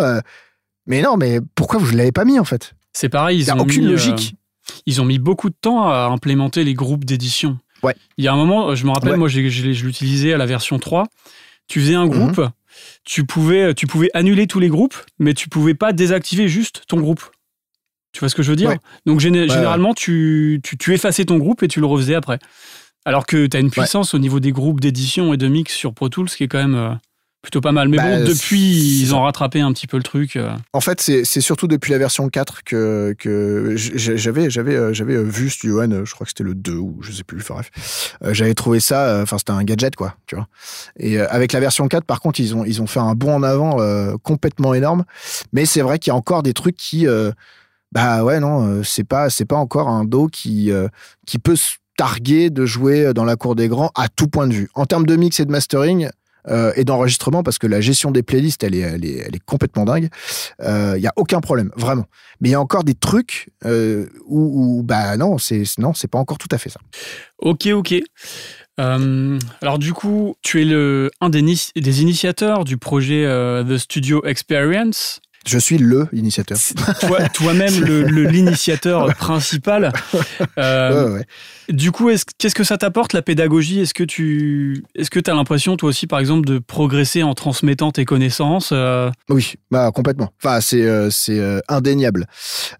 mais non, mais pourquoi vous ne l'avez pas mis en fait? C'est pareil, ils ont aucune mis, logique. Euh, ils ont mis beaucoup de temps à implémenter les groupes d'édition. Ouais. Il y a un moment, je me rappelle, moi, je, l'utilisais à la version 3. Tu faisais un mhm. groupe, tu, pouvais, tu pouvais annuler tous les groupes, mais tu pouvais pas désactiver juste ton groupe. Tu vois ce que je veux dire? Donc, généralement, tu, tu, tu, effaçais ton groupe et tu le refaisais après. Alors que tu as une puissance au niveau des groupes d'édition et de mix sur Pro Tools qui est quand même euh, plutôt pas mal. Mais bon, bah, depuis, ils ont rattrapé un petit peu le truc. Euh. En fait, c'est surtout depuis la version 4 que, que j'avais j'avais euh, j'avais euh, vu Studio One, je crois que c'était le 2 ou je sais plus, enfin bref. J'avais trouvé ça, enfin c'était un gadget quoi, tu vois. Et avec la version 4, par contre, ils ont, ils ont fait un bond en avant complètement énorme. Mais c'est vrai qu'il y a encore des trucs qui... bah ouais, non, c'est pas, pas encore un dos qui, qui peut se targuer de jouer dans la cour des grands à tout point de vue. En termes de mix et de mastering, euh, et d'enregistrement parce que la gestion des playlists, elle est, elle est, elle est complètement dingue. Il euh, y a aucun problème, vraiment. Mais il y a encore des trucs euh, où, bah non, c'est non, c'est pas encore tout à fait ça. Ok, ok. alors du coup, tu es le, un des, des initiateurs du projet The Studio Experience. Je suis le initiateur. Toi-même, l'initiateur principal. Euh, du coup, qu'est-ce que ça t'apporte la pédagogie? Est-ce que tu est-ce que as l'impression, toi aussi, par exemple, de progresser en transmettant tes connaissances euh? Oui, bah complètement. Enfin, c'est euh, c'est indéniable.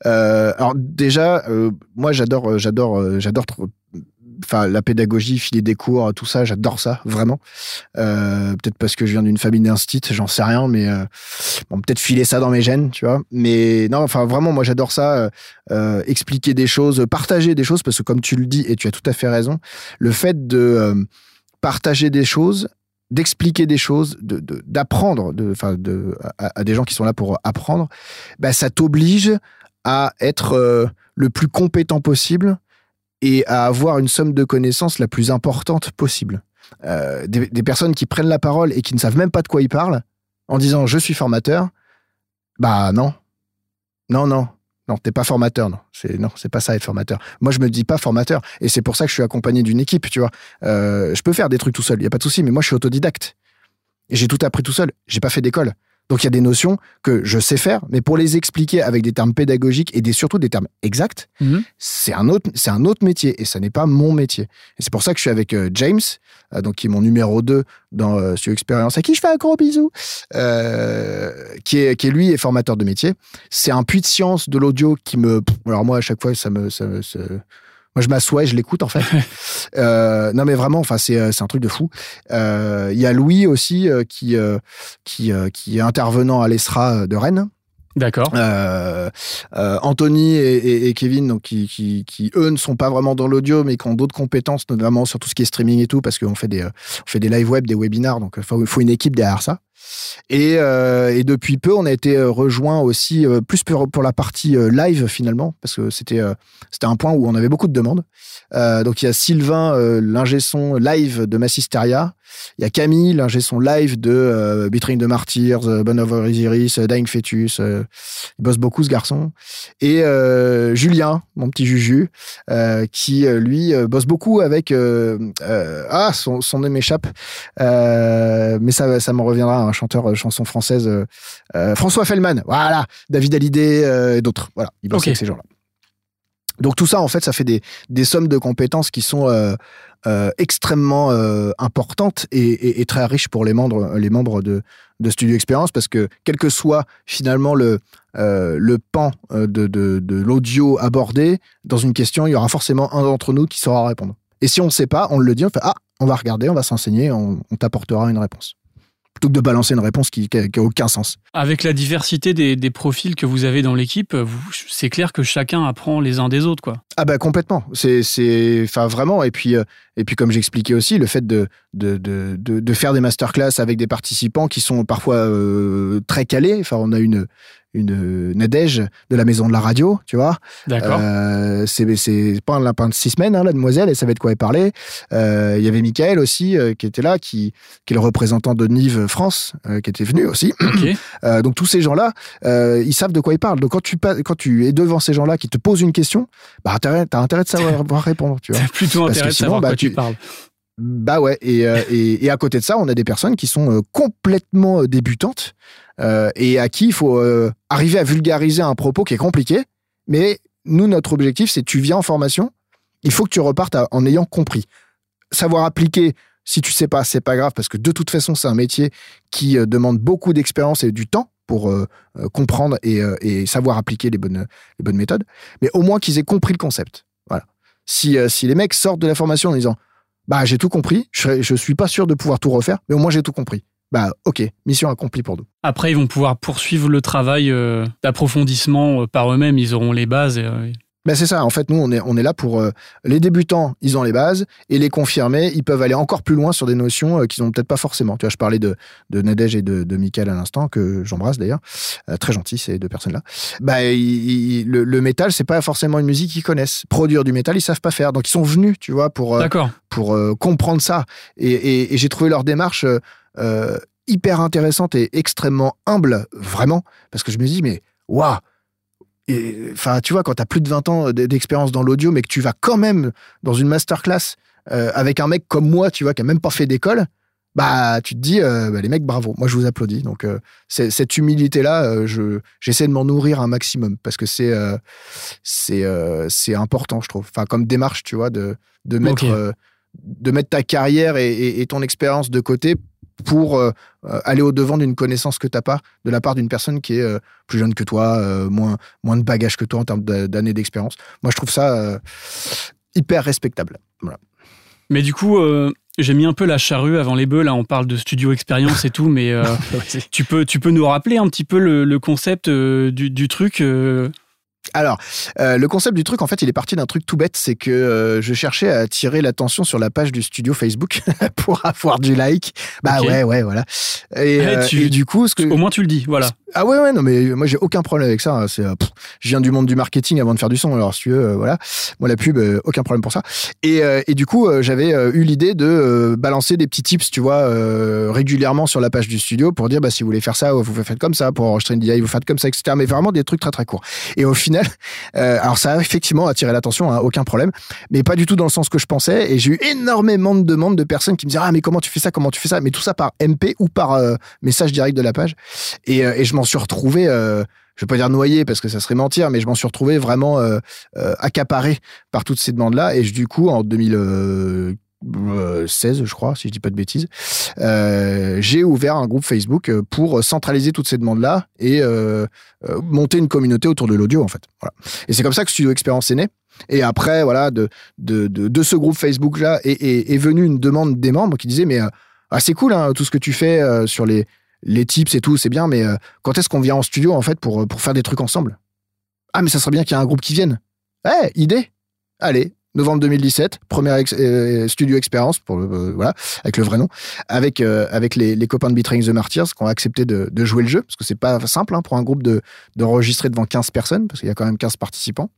alors déjà, moi, j'adore j'adore j'adore enfin la pédagogie, filer des cours, tout ça, j'adore ça vraiment. Euh, peut-être parce que je viens d'une famille d'instit, j'en sais rien, mais euh, bon, peut-être filer ça dans mes gènes, tu vois. Mais non, enfin vraiment, moi j'adore ça, euh, expliquer des choses, partager des choses, parce que comme tu le dis et tu as tout à fait raison, le fait de partager des choses, d'expliquer des choses, d'apprendre, de, de, à, des gens qui sont là pour apprendre, bah, ça t'oblige à être le plus compétent possible et à avoir une somme de connaissances la plus importante possible. Euh, des, personnes qui prennent la parole et qui ne savent même pas de quoi ils parlent en disant je suis formateur, bah non, non, non, non, t'es pas formateur, non. C'est non, c'est pas ça être formateur. Moi, je me dis pas formateur, et c'est pour ça que je suis accompagné d'une équipe, tu vois. Euh, je peux faire des trucs tout seul, y a pas de souci, mais moi, je suis autodidacte. J'ai tout appris tout seul. J'ai pas fait d'école. Donc il y a des notions que je sais faire, mais pour les expliquer avec des termes pédagogiques et des, surtout des termes exacts, mhm. c'est un autre c'est un autre métier et ça n'est pas mon métier. Et c'est pour ça que je suis avec euh, James, euh, donc qui est mon numéro 2 dans euh, sur Expérience, à qui je fais un gros bisou, qui est qui est lui est formateur de métier. C'est un puits de science de l'audio qui me alors moi à chaque fois ça me ça, ça moi, je m'assois et je l'écoute, en fait. euh, non, mais vraiment, enfin, c'est, euh, c'est un truc de fou. Euh, il y a Louis aussi euh, qui, qui, qui est intervenant à l'ESRA de Rennes. D'accord. Euh, Anthony et, et, Kevin, donc qui, qui, qui, eux ne sont pas vraiment dans l'audio, mais qui ont d'autres compétences, notamment sur tout ce qui est streaming et tout, parce qu'on fait des, on fait des live web, des webinars, donc il faut, faut, une équipe derrière ça. Et, euh, et, depuis peu, on a été euh, rejoint aussi euh, plus pour, la partie live finalement, parce que c'était c'était un point où on avait beaucoup de demandes. donc il y a Sylvain, l'ingé son live de Massisteria. Il y a Camille, l'ingé son live de Between the Martyrs, Bon Over Dying Fetus. il bosse beaucoup ce garçon. Et Julien, mon petit Juju, qui lui bosse beaucoup avec ah son, son nom m'échappe, mais ça ça me reviendra. Un chanteur euh, chanson française, euh, euh, François Fellman, voilà, David Hallyday et d'autres. Voilà, il bosse avec ces gens-là. Donc tout ça, en fait, ça fait des, des sommes de compétences qui sont extrêmement importantes et, très riches pour les membres, les membres de, de Studio Experience parce que quel que soit finalement le, le pan de, de, de l'audio abordé dans une question, il y aura forcément un d'entre nous qui saura répondre. Et si on ne sait pas, on le dit, on fait Ah, on va regarder, on va s'enseigner, on, on t'apportera une réponse plutôt que de balancer une réponse qui n'a aucun sens. Avec la diversité des, profils que vous avez dans l'équipe, c'est clair que chacun apprend les uns des autres. quoi. Ah bah complètement. C'est c'est enfin vraiment et puis euh, et puis comme j'expliquais aussi le fait de de, de de faire des masterclass avec des participants qui sont parfois euh, très calés. Enfin on a une une Nadège de la maison de la radio, tu vois. D'accord. Euh, c'est, c'est pas un lapin de six semaines, hein, la demoiselle, elle savait de quoi elle parlait. Euh, Il y avait Michael aussi euh, qui était là, qui, qui est le représentant de Nive France, qui était venu aussi. Donc tous ces gens-là, ils savent de quoi ils parlent. Donc quand tu, quand tu es devant ces gens-là qui te posent une question, bah t'as, t'as intérêt de savoir répondre, tu vois. T'as plutôt Parce que intérêt de savoir bah, quoi tu tu- parles. Bah ouais, et, euh, et, et à côté de ça, on a des personnes qui sont euh, complètement euh, débutantes euh, et à qui il faut euh, arriver à vulgariser un propos qui est compliqué. Mais nous, notre objectif, c'est tu viens en formation, il faut que tu repartes à- en ayant compris. Savoir appliquer, si tu sais pas, c'est pas grave parce que de toute façon, c'est un métier qui demande beaucoup d'expérience et du temps pour euh, euh, comprendre et, euh, et savoir appliquer les bonnes, méthodes. Mais au moins qu'ils aient compris le concept. Si, les mecs sortent de la formation en disant bah j'ai tout compris, je, je suis pas sûr de pouvoir tout refaire, mais au moins j'ai tout compris. Bah ok, mission accomplie pour nous. Après, ils vont pouvoir poursuivre le travail d'approfondissement par eux-mêmes. Ils auront les bases. Et, Bah c'est ça, en fait nous on est, on est là pour euh, les débutants, ils ont les bases, et les confirmés, ils peuvent aller encore plus loin sur des notions euh, qu'ils n'ont peut-être pas forcément. Tu vois, je parlais de, de Nadège et de, de Michael à l'instant, que j'embrasse d'ailleurs, Euh, très gentil ces deux personnes-là. Il- il- le, le métal, c'est pas forcément une musique qu'ils connaissent. Produire du métal, ils savent pas faire, donc ils sont venus, tu vois, pour... pour comprendre ça. Et, et- et j'ai trouvé leur démarche hyper intéressante et extrêmement humble, vraiment, parce que je me dis, mais waouh! Enfin, tu vois, quand tu as plus de 20 ans d'expérience dans l'audio, mais que tu vas quand même dans une masterclass euh, avec un mec comme moi, tu vois, qui a même pas fait d'école, bah, tu te dis, euh, bah, les mecs, bravo. Moi, je vous applaudis. Donc, euh, cette humilité-là, je, j'essaie de m'en nourrir un maximum parce que c'est, c'est, c'est important, je trouve. Enfin, comme démarche, tu vois, de, de mettre, de mettre ta carrière et, et- et ton expérience de côté pour euh, euh, aller au-devant d'une connaissance que tu n'as pas de la part d'une personne qui est euh, plus jeune que toi, euh, moins, moins de bagages que toi en termes d'a- d'années d'expérience. Moi, je trouve ça euh, hyper respectable. Voilà. Mais du coup, euh, j'ai mis un peu la charrue avant les bœufs. Là, on parle de studio expérience et tout, mais euh, tu, peux, tu peux nous rappeler un petit peu le, le concept euh, du, du truc euh, Alors, euh, le concept du truc, en fait, il est parti d'un truc tout bête, c'est que euh, je cherchais à attirer l'attention sur la page du studio Facebook pour avoir du like. Bah ouais, ouais, voilà. Et, Eh, euh, tu- et du coup, ce que Au moins, tu le dis. Voilà. Ah ouais, ouais, non, mais moi j'ai aucun problème avec ça. hein. C'est, euh, je viens du monde du marketing avant de faire du son, alors si tu veux, euh, voilà. Moi la pub, euh, aucun problème pour ça. Et, et du coup, j'avais eu l'idée de balancer des petits tips, tu vois, régulièrement sur la page du studio pour dire, bah si vous voulez faire ça, vous faites comme ça, pour enregistrer une DI, vous faites comme ça, etc. Mais vraiment des trucs très très courts. Et au final, alors ça a effectivement attiré l'attention, hein, aucun problème, mais pas du tout dans le sens que je pensais. Et j'ai eu énormément de demandes de personnes qui me disaient, ah mais comment tu fais ça, comment tu fais ça, mais tout ça par MP ou par message direct de la page. Et, et je m'en suis retrouvé, euh, je vais pas dire noyé parce que ça serait mentir, mais je m'en suis retrouvé vraiment euh, euh, accaparé par toutes ces demandes-là. Et je- du coup, en 2016, je crois, si je dis pas de bêtises, euh, j'ai ouvert un groupe Facebook euh, pour centraliser toutes ces demandes-là et euh, euh, monter une communauté autour de l'audio, en fait. Et c'est comme ça que Studio Expérience est né. Et après, voilà, de, ce groupe Facebook-là est, venue une demande des membres qui disaient, mais euh, ah, c'est cool, hein, tout ce que tu fais euh, sur les, les tips et tout, c'est bien, mais euh, quand est-ce qu'on vient en studio, en fait, pour, pour faire des trucs ensemble? Ah, mais ça serait bien qu'il y ait un groupe qui vienne. Eh, idée Allez, novembre 2017, première euh, studio expérience, pour le, euh, voilà, avec le vrai nom, avec, euh, avec les, les copains de Betraying the Martyrs qui ont accepté de, de jouer le jeu, parce que c'est pas simple hein, pour un groupe de- d'enregistrer devant 15 personnes, parce qu'il y a quand même 15 participants.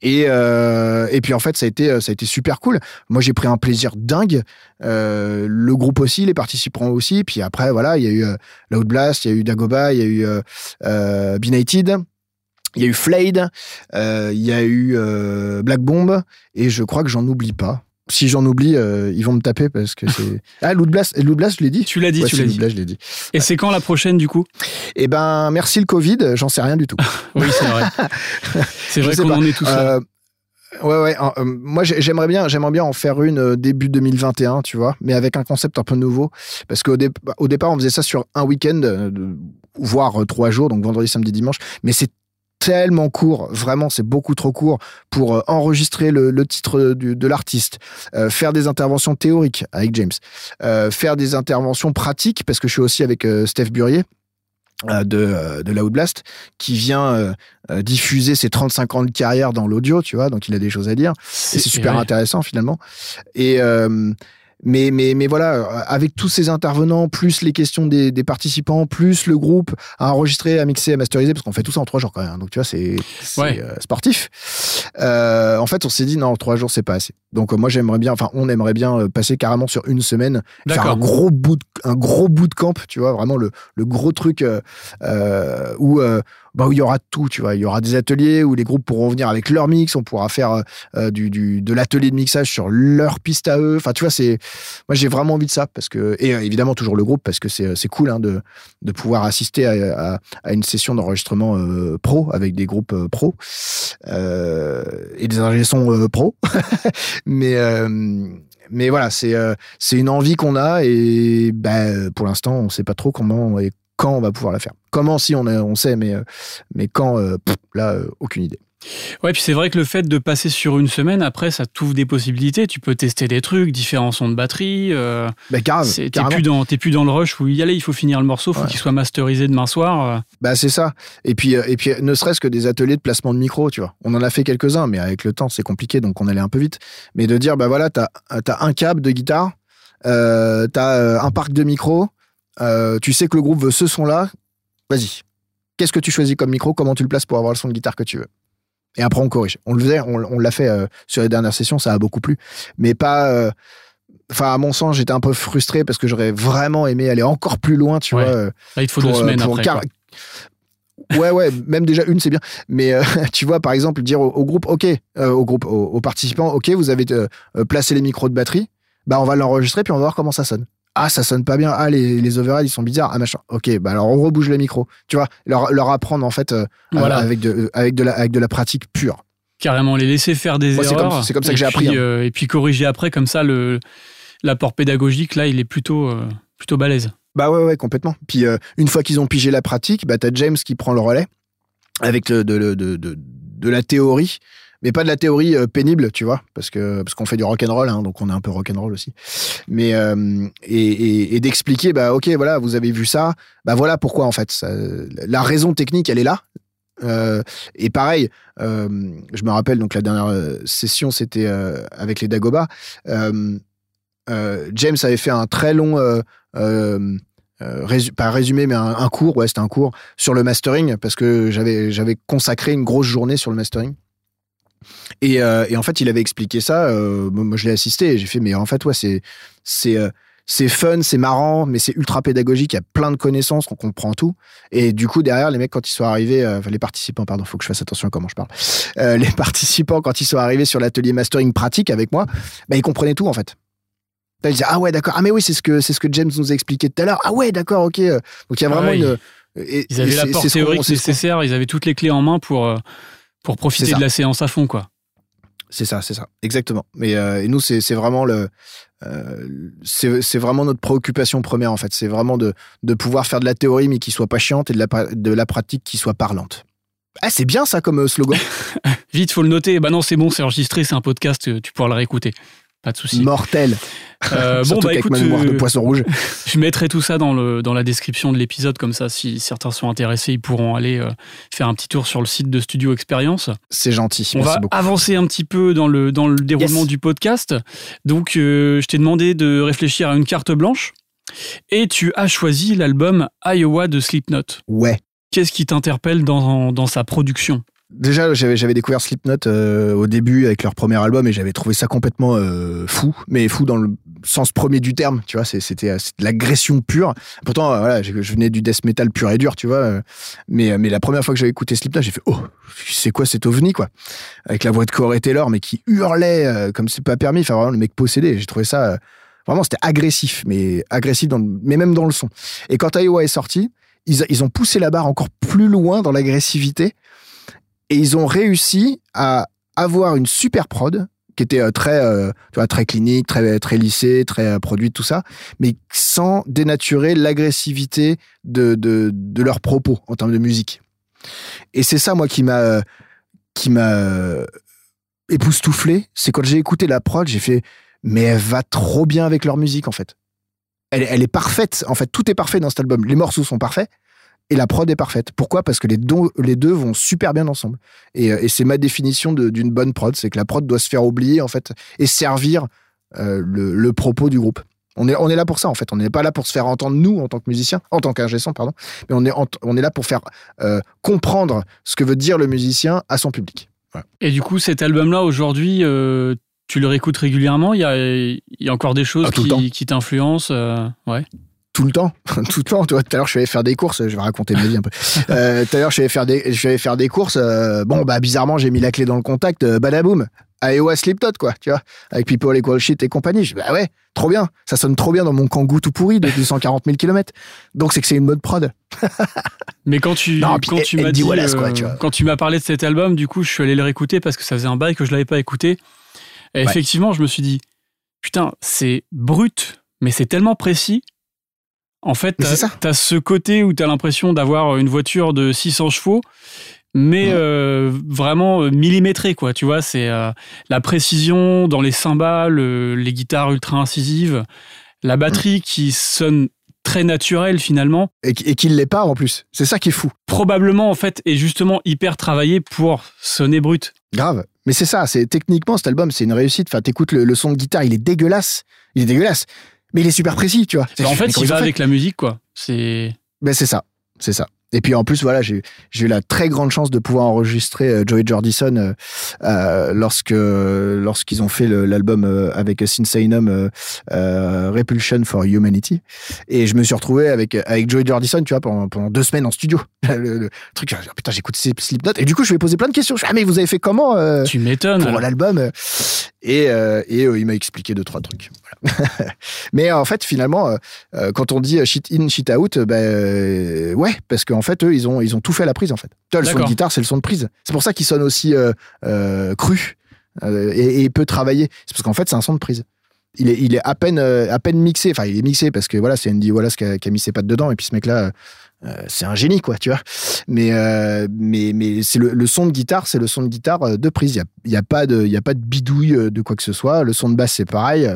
Et, euh, et puis en fait, ça a été, ça a été super cool. Moi, j'ai pris un plaisir dingue. Le groupe aussi, les participants aussi. Puis après, voilà, il y a eu Loud Blast, il y a eu Dagoba, il y a eu Benighted, il y a eu Flayed, euh, il y a eu euh, Black Bomb, et je crois que j'en oublie pas. Si j'en oublie, euh, ils vont me taper parce que c'est. Ah, Loud Blast, je l'ai dit. Tu l'as dit, Ouais, tu l'as dit. Blast, je l'ai dit. Et c'est quand la prochaine, du coup? Eh ben, merci le Covid, j'en sais rien du tout. Oui, c'est vrai. C'est vrai qu'on en est tous là. Euh, ouais, ouais. euh, moi, j'ai- j'aimerais bien, j'aimerais bien en faire une euh, début 2021, tu vois, mais avec un concept un peu nouveau. Parce qu'au dé- au départ, on faisait ça sur un week-end, euh, voire trois jours, donc vendredi, samedi, dimanche. Mais c'est tellement court, vraiment, c'est beaucoup trop court pour euh, enregistrer le, le titre du- de l'artiste, euh, faire des interventions théoriques avec James, euh, faire des interventions pratiques, parce que je suis aussi avec euh, Steph Burier. de, de la Blast qui vient diffuser ses 35 ans de carrière dans l'audio, tu vois, donc il a des choses à dire. Et c'est super intéressant finalement. Et, mais, mais, mais voilà, avec tous ces intervenants, plus les questions des, des participants, plus le groupe à enregistrer, à mixer, à masteriser, parce qu'on fait tout ça en trois jours quand même. Donc tu vois, c'est euh, sportif. Euh, en fait, on s'est dit non, trois jours c'est pas assez. Donc euh, moi j'aimerais bien, enfin on aimerait bien euh, passer carrément sur une semaine, faire un gros bout, de, un gros bout de camp, tu vois, vraiment le, le gros truc où bah, où il y aura tout, tu vois. Il y aura des ateliers où les groupes pourront venir avec leur mix, on pourra faire euh, euh, du, du, de l'atelier de mixage sur leur piste à eux. Enfin, tu vois, c'est. Moi, j'ai vraiment envie de ça parce que. Et euh, évidemment, toujours le groupe parce que c'est, c'est cool hein, de, de pouvoir assister à, à, une session d'enregistrement pro avec des groupes pro et des ingénieurs pro. Mais mais voilà, c'est c'est une envie qu'on a et bah, pour l'instant, on sait pas trop comment et quand on va pouvoir la faire. Comment si on, on sait, mais, euh, mais quand, euh, là, euh, aucune idée. Ouais, puis c'est vrai que le fait de passer sur une semaine, après, ça t'ouvre des possibilités. Tu peux tester des trucs, différents sons de batterie. Euh, bah, carrément. T'es plus, dans, plus dans le rush où y aller, il faut finir le morceau, il faut qu'il soit masterisé demain soir. Bah, c'est ça. Et puis, et puis ne serait-ce que des ateliers de placement de micro, tu vois. On en a fait quelques-uns, mais avec le temps, c'est compliqué, donc on allait un peu vite. Mais de dire, bah voilà, t'as as un câble de guitare, euh, t'as un parc de micros, euh, tu sais que le groupe veut ce son-là, vas-y. Qu'est-ce que tu choisis comme micro? Comment tu le places pour avoir le son de guitare que tu veux? Et après, on corrige. On le faisait, on, l'a fait euh, sur les dernières sessions, ça a beaucoup plu. Mais pas. Euh, enfin, à mon sens, j'étais un peu frustré parce que j'aurais vraiment aimé aller encore plus loin, tu vois. Là, il te faut deux semaines après. Ouais, ouais, même déjà une, c'est bien. Mais tu vois, par exemple, dire au, groupe, OK, au groupe, aux, participants, OK, vous avez placé les micros de batterie, bah on va l'enregistrer puis on va voir comment ça sonne ah ça sonne pas bien. Ah les, les overheads ils sont bizarres. Ah machin. Ok bah alors on rebouge le micro tu vois leur, leur apprendre en fait euh, voilà. avec de avec de la avec de la pratique pure. Carrément les laisser faire des erreurs. c'est comme, ça que j'ai appris hein. euh, et puis corriger après comme ça le l'apport pédagogique là il est plutôt euh, plutôt balèze. Bah ouais ouais complètement. Puis une fois qu'ils ont pigé la pratique bah t'as James qui prend le relais avec de, de, de, de la théorie mais pas de la théorie euh, pénible, tu vois, parce que parce qu'on fait du rock and roll, hein, donc on est un peu rock and roll aussi. Mais euh, et, et, d'expliquer, bah ok, voilà, vous avez vu ça, bah voilà pourquoi en fait. La raison technique, elle est là. Euh, et pareil, je me rappelle donc la dernière session, c'était avec les Dagoba. James avait fait un très long pas résumé, mais un, un cours, ouais, c'était un cours sur le mastering parce que j'avais consacré une grosse journée sur le mastering. Euh, et, en fait, il avait expliqué ça. Euh, moi, je l'ai assisté et j'ai fait, mais en fait, ouais, c'est c'est euh, c'est fun, c'est marrant, mais c'est ultra pédagogique. Il y a plein de connaissances, on comprend tout. Et du coup, derrière, les mecs, quand ils sont arrivés, enfin, les participants, pardon, faut que je fasse attention à comment je parle. les participants, quand ils sont arrivés sur l'atelier mastering pratique avec moi, bah, ils comprenaient tout en fait. ils disaient ah ouais d'accord ah mais oui c'est ce que c'est ce que James nous a expliqué tout à l'heure ah ouais d'accord ok donc il y a vraiment une ils avaient l'apport théorique nécessaire ils avaient toutes les clés en main pour pour profiter de la séance à fond, quoi. C'est ça, c'est ça, exactement. Mais euh, et nous, c'est vraiment le, euh, c'est vraiment notre préoccupation première en fait. C'est vraiment de, de pouvoir faire de la théorie mais qui soit pas chiante et de la, de la pratique qui soit parlante. Ah, c'est bien ça comme euh, slogan. Vite, faut le noter. Bah non, c'est bon, c'est enregistré, c'est un podcast, tu pourras le réécouter. Pas de souci. Mortel. Euh, bon, bah écoute, de euh, poisson rouge. je mettrai tout ça dans, le, dans la description de l'épisode, comme ça, si certains sont intéressés, ils pourront aller euh, faire un petit tour sur le site de Studio Experience. C'est gentil. On va avancer un petit peu dans le, dans le déroulement du podcast. Donc, je t'ai demandé de réfléchir à une carte blanche et tu as choisi l'album Iowa de Slipknot. Ouais. Qu'est-ce qui t'interpelle dans, dans sa production? Déjà, j'avais découvert Slipknot euh, au début avec leur premier album et j'avais trouvé ça complètement euh, fou, mais fou dans le sens premier du terme, tu vois, c'était euh, de l'agression pure. Pourtant, voilà, je, venais du death metal pur et dur, tu vois, mais, la première fois que j'avais écouté Slipknot, j'ai fait, oh, c'est quoi cet ovni, quoi? Avec la voix de Corey Taylor, mais qui hurlait comme c'est pas permis, enfin vraiment le mec possédé, j'ai trouvé ça, vraiment, c'était agressif, mais agressif, dans mais même dans le son. Et quand Iowa est sorti, ils ont poussé la barre encore plus loin dans l'agressivité et ils ont réussi à avoir une super prod qui était euh, très, euh, tu vois, très clinique, très, très lissée, très euh, produite, tout ça, mais sans dénaturer l'agressivité de, de, leurs propos en termes de musique. Et c'est ça, moi, qui m'a, qui m'a époustouflé. C'est quand j'ai écouté la prod, j'ai fait, mais elle va trop bien avec leur musique, en fait. Elle, elle est parfaite, en fait. Tout est parfait dans cet album. Les morceaux sont parfaits. Et la prod est parfaite. Pourquoi? Parce que les, les deux vont super bien ensemble. Et, euh, c'est ma définition d'une bonne prod, c'est que la prod doit se faire oublier en fait et servir euh, le, propos du groupe. On est, on est là pour ça en fait. On n'est pas là pour se faire entendre nous en tant que musicien, en tant qu'ingé pardon, mais on est, on est là pour faire euh, comprendre ce que veut dire le musicien à son public. Et du coup, cet album-là aujourd'hui, tu le réécoutes régulièrement? Il y a, y a encore des choses ah, qui, qui t'influencent ouais tout le temps, tout le temps. Tout à l'heure, je suis allé faire des courses. Je vais raconter ma vie un peu. Euh, tout à l'heure, je suis allé faire des, je suis allé faire des courses. Euh, bon, bah bizarrement, j'ai mis la clé dans le contact. Euh, badaboum, Iowa Slipknot, quoi. Tu vois, avec People Equal Shit et compagnie. Je, bah ouais, trop bien. Ça sonne trop bien dans mon kangou tout pourri de 240 000 km. Donc c'est que c'est une mode prod. Mais quand tu, quand tu m'as dit, quand tu m'as parlé de cet album, du coup, je suis allé le réécouter parce que ça faisait un bail que je l'avais pas écouté. Et effectivement, je me suis dit, putain, c'est brut, mais c'est tellement précis en fait, tu as, ce côté où tu as l'impression d'avoir une voiture de 600 chevaux, mais euh, vraiment euh, millimétrée, quoi. Tu vois, c'est euh, la précision dans les cymbales, les guitares ultra incisives, la batterie qui sonne très naturelle finalement. Et, qui ne l'est pas en plus. C'est ça qui est fou. Probablement, en fait, est justement hyper travaillé pour sonner brut. Grave. Mais c'est ça, c'est techniquement cet album, c'est une réussite. Enfin, t'écoutes le, le son de guitare, il est dégueulasse. Il est dégueulasse mais il est super précis, tu vois. Bah, en fait, il va avec la musique, quoi. C'est. Ben, c'est ça, c'est ça. Et puis en plus, voilà, j'ai eu la très grande chance de pouvoir enregistrer euh, Joey Jordison euh, euh, lorsque lorsqu'ils ont fait l'album avec Sinsainum Repulsion for Humanity. Et je me suis retrouvé avec avec Joey Jordison, tu vois, pendant, pendant deux semaines en studio. le, truc, ah, putain, j'écoute Slipknot. Et du coup, je lui ai posé plein de questions. Je ah, mais vous avez fait comment Tu m'étonnes. Pour l'album? Et, et il m'a expliqué deux, trois trucs. mais en fait, finalement, quand on dit shit in, shit out, ben ouais, parce qu'en en fait, eux, ils ont, ils ont tout fait à la prise, en fait. le son de guitare, c'est le son de prise. C'est pour ça qu'il sonne aussi euh, euh, cru euh, et, peut travailler. C'est parce qu'en fait, c'est un son de prise. Il est, il est à peine, à peine mixé. Enfin, il est mixé parce que voilà, c'est Andy Wallace qui a, qui a mis ses pattes dedans. Et puis ce mec-là, c'est un génie, quoi, tu vois. Mais, mais, mais c'est le, son de guitare, c'est le son de guitare de prise. Il n'y a, y a, pas de, y a pas de bidouille de quoi que ce soit. Le son de basse, c'est pareil.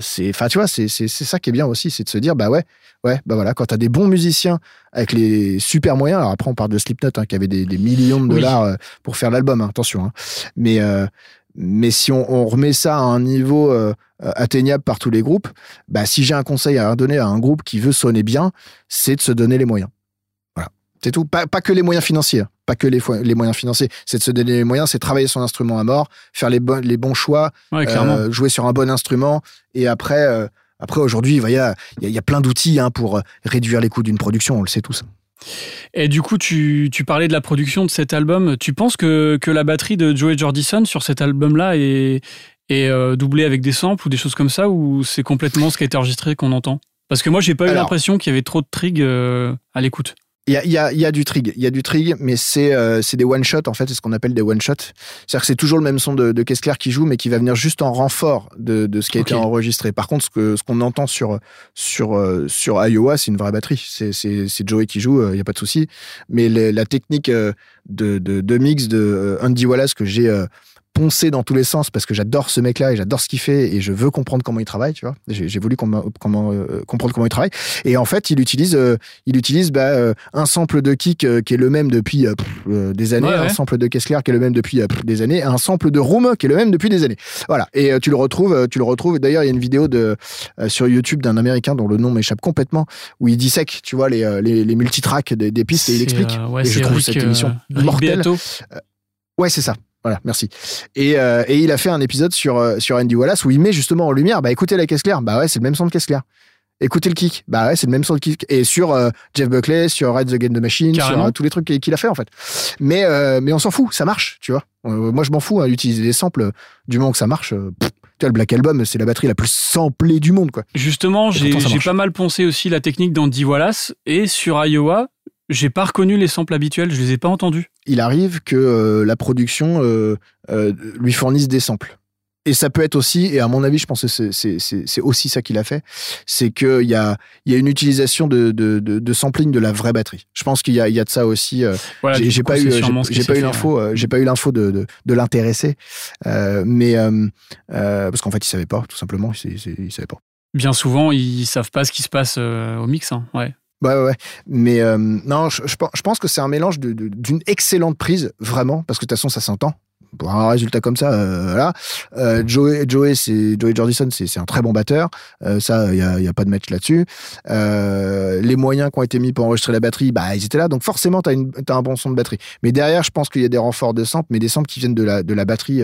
c'est, enfin, tu vois, c'est ça qui est bien aussi, c'est de se dire, bah ouais, ouais, bah voilà, quand tu as des bons musiciens avec les super moyens, alors après on parle de Slipknot hein, qui avait des, millions de dollars euh, pour faire l'album, hein, attention, hein. mais euh, mais si on, remet ça à un niveau euh, atteignable par tous les groupes, bah si j'ai un conseil à donner à un groupe qui veut sonner bien, c'est de se donner les moyens. Voilà, c'est tout. Pas, que les moyens financiers, pas que les, les moyens financiers, c'est de se donner les moyens, c'est travailler son instrument à mort, faire les, bons les bons choix, jouer sur un bon instrument, et après après, aujourd'hui, il y a, y a plein d'outils hein, pour euh, réduire les coûts d'une production, on le sait tous. Et du coup, tu, parlais de la production de cet album. Tu penses que, que la batterie de Joey Jordison sur cet album-là est, est euh, doublée avec des samples ou des choses comme ça, ou c'est complètement ce qui a été enregistré qu'on entend? Parce que moi, j'ai pas eu l'impression qu'il y avait trop de trig euh, à l'écoute. Il y a, y, a, y a, du trig, il y a du trig, mais c'est euh, des one shot en fait, c'est ce qu'on appelle des one shot. C'est-à-dire que c'est toujours le même son de, de Kessler qui joue, mais qui va venir juste en renfort de, de ce qui a été enregistré. Par contre, ce que ce qu'on entend sur sur euh, sur Iowa, c'est une vraie batterie. C'est c'est Joey qui joue, il euh, y a pas de souci. Mais la technique de, de, de mix de Andy Wallace que j'ai poncer dans tous les sens parce que j'adore ce mec-là et j'adore ce qu'il fait et je veux comprendre comment il travaille, tu vois. J'ai voulu comment, euh, comprendre comment il travaille. Et en fait, il utilise, euh, il utilise bah, euh, un sample de kick qui est le même depuis des années, un sample de Kessler qui est le même depuis des années, un sample de Room qui est le même depuis des années. Voilà. Et tu le retrouves, tu le retrouves. D'ailleurs, il y a une vidéo de sur YouTube d'un Américain dont le nom m'échappe complètement où il dissèque, tu vois, les, les, les multitracks des, pistes et il explique. et je trouve cette émission mortelle. ouais, c'est ça. Voilà, merci. Et, euh, et, il a fait un épisode sur, euh, sur Andy Wallace où il met justement en lumière, bah écoutez la caisse claire, bah ouais, c'est le même son de caisse claire. Écoutez le kick, bah ouais, c'est le même son de kick. Et sur euh, Jeff Buckley, sur Red the Game the Machine, sur tous les trucs qu'il a fait en fait. Mais, mais on s'en fout, ça marche, tu vois. moi je m'en fous, hein, d'utiliser des samples, du moment que ça marche. tu vois, le Black Album, c'est la batterie la plus samplée du monde, quoi. Justement, j'ai pas mal poncé aussi la technique d'Andy Wallace et sur Iowa, j'ai pas reconnu les samples habituels, je les ai pas entendus. Il arrive que euh, la production euh, euh, lui fournisse des samples. Et ça peut être aussi, et à mon avis, je pense que c'est aussi ça qu'il a fait, c'est qu'il y a, y a une utilisation de, de, de, sampling de la vraie batterie. Je pense qu'il y a, y a de ça aussi. Voilà, j'ai pas, eu, j'ai pas eu l'info, j'ai pas eu l'info de, l'intéresser, mais parce qu'en fait, il savait pas, tout simplement, il, il savait pas. Bien souvent, ils savent pas ce qui se passe au mix, hein, ouais. Ouais, ouais, Mais non, je, je, pense que c'est un mélange d'une excellente prise, vraiment, parce que de toute façon, ça s'entend pour un résultat comme ça, euh, voilà. Euh, Joey, Joey, c'est Joey Jordison, c'est un très bon batteur. Euh, ça, il y a, y a, pas de match là-dessus. les moyens qui ont été mis pour enregistrer la batterie, bah ils étaient là. Donc forcément, t'as as un bon son de batterie. Mais derrière, je pense qu'il y a des renforts de sample, mais des samples qui viennent de la de la batterie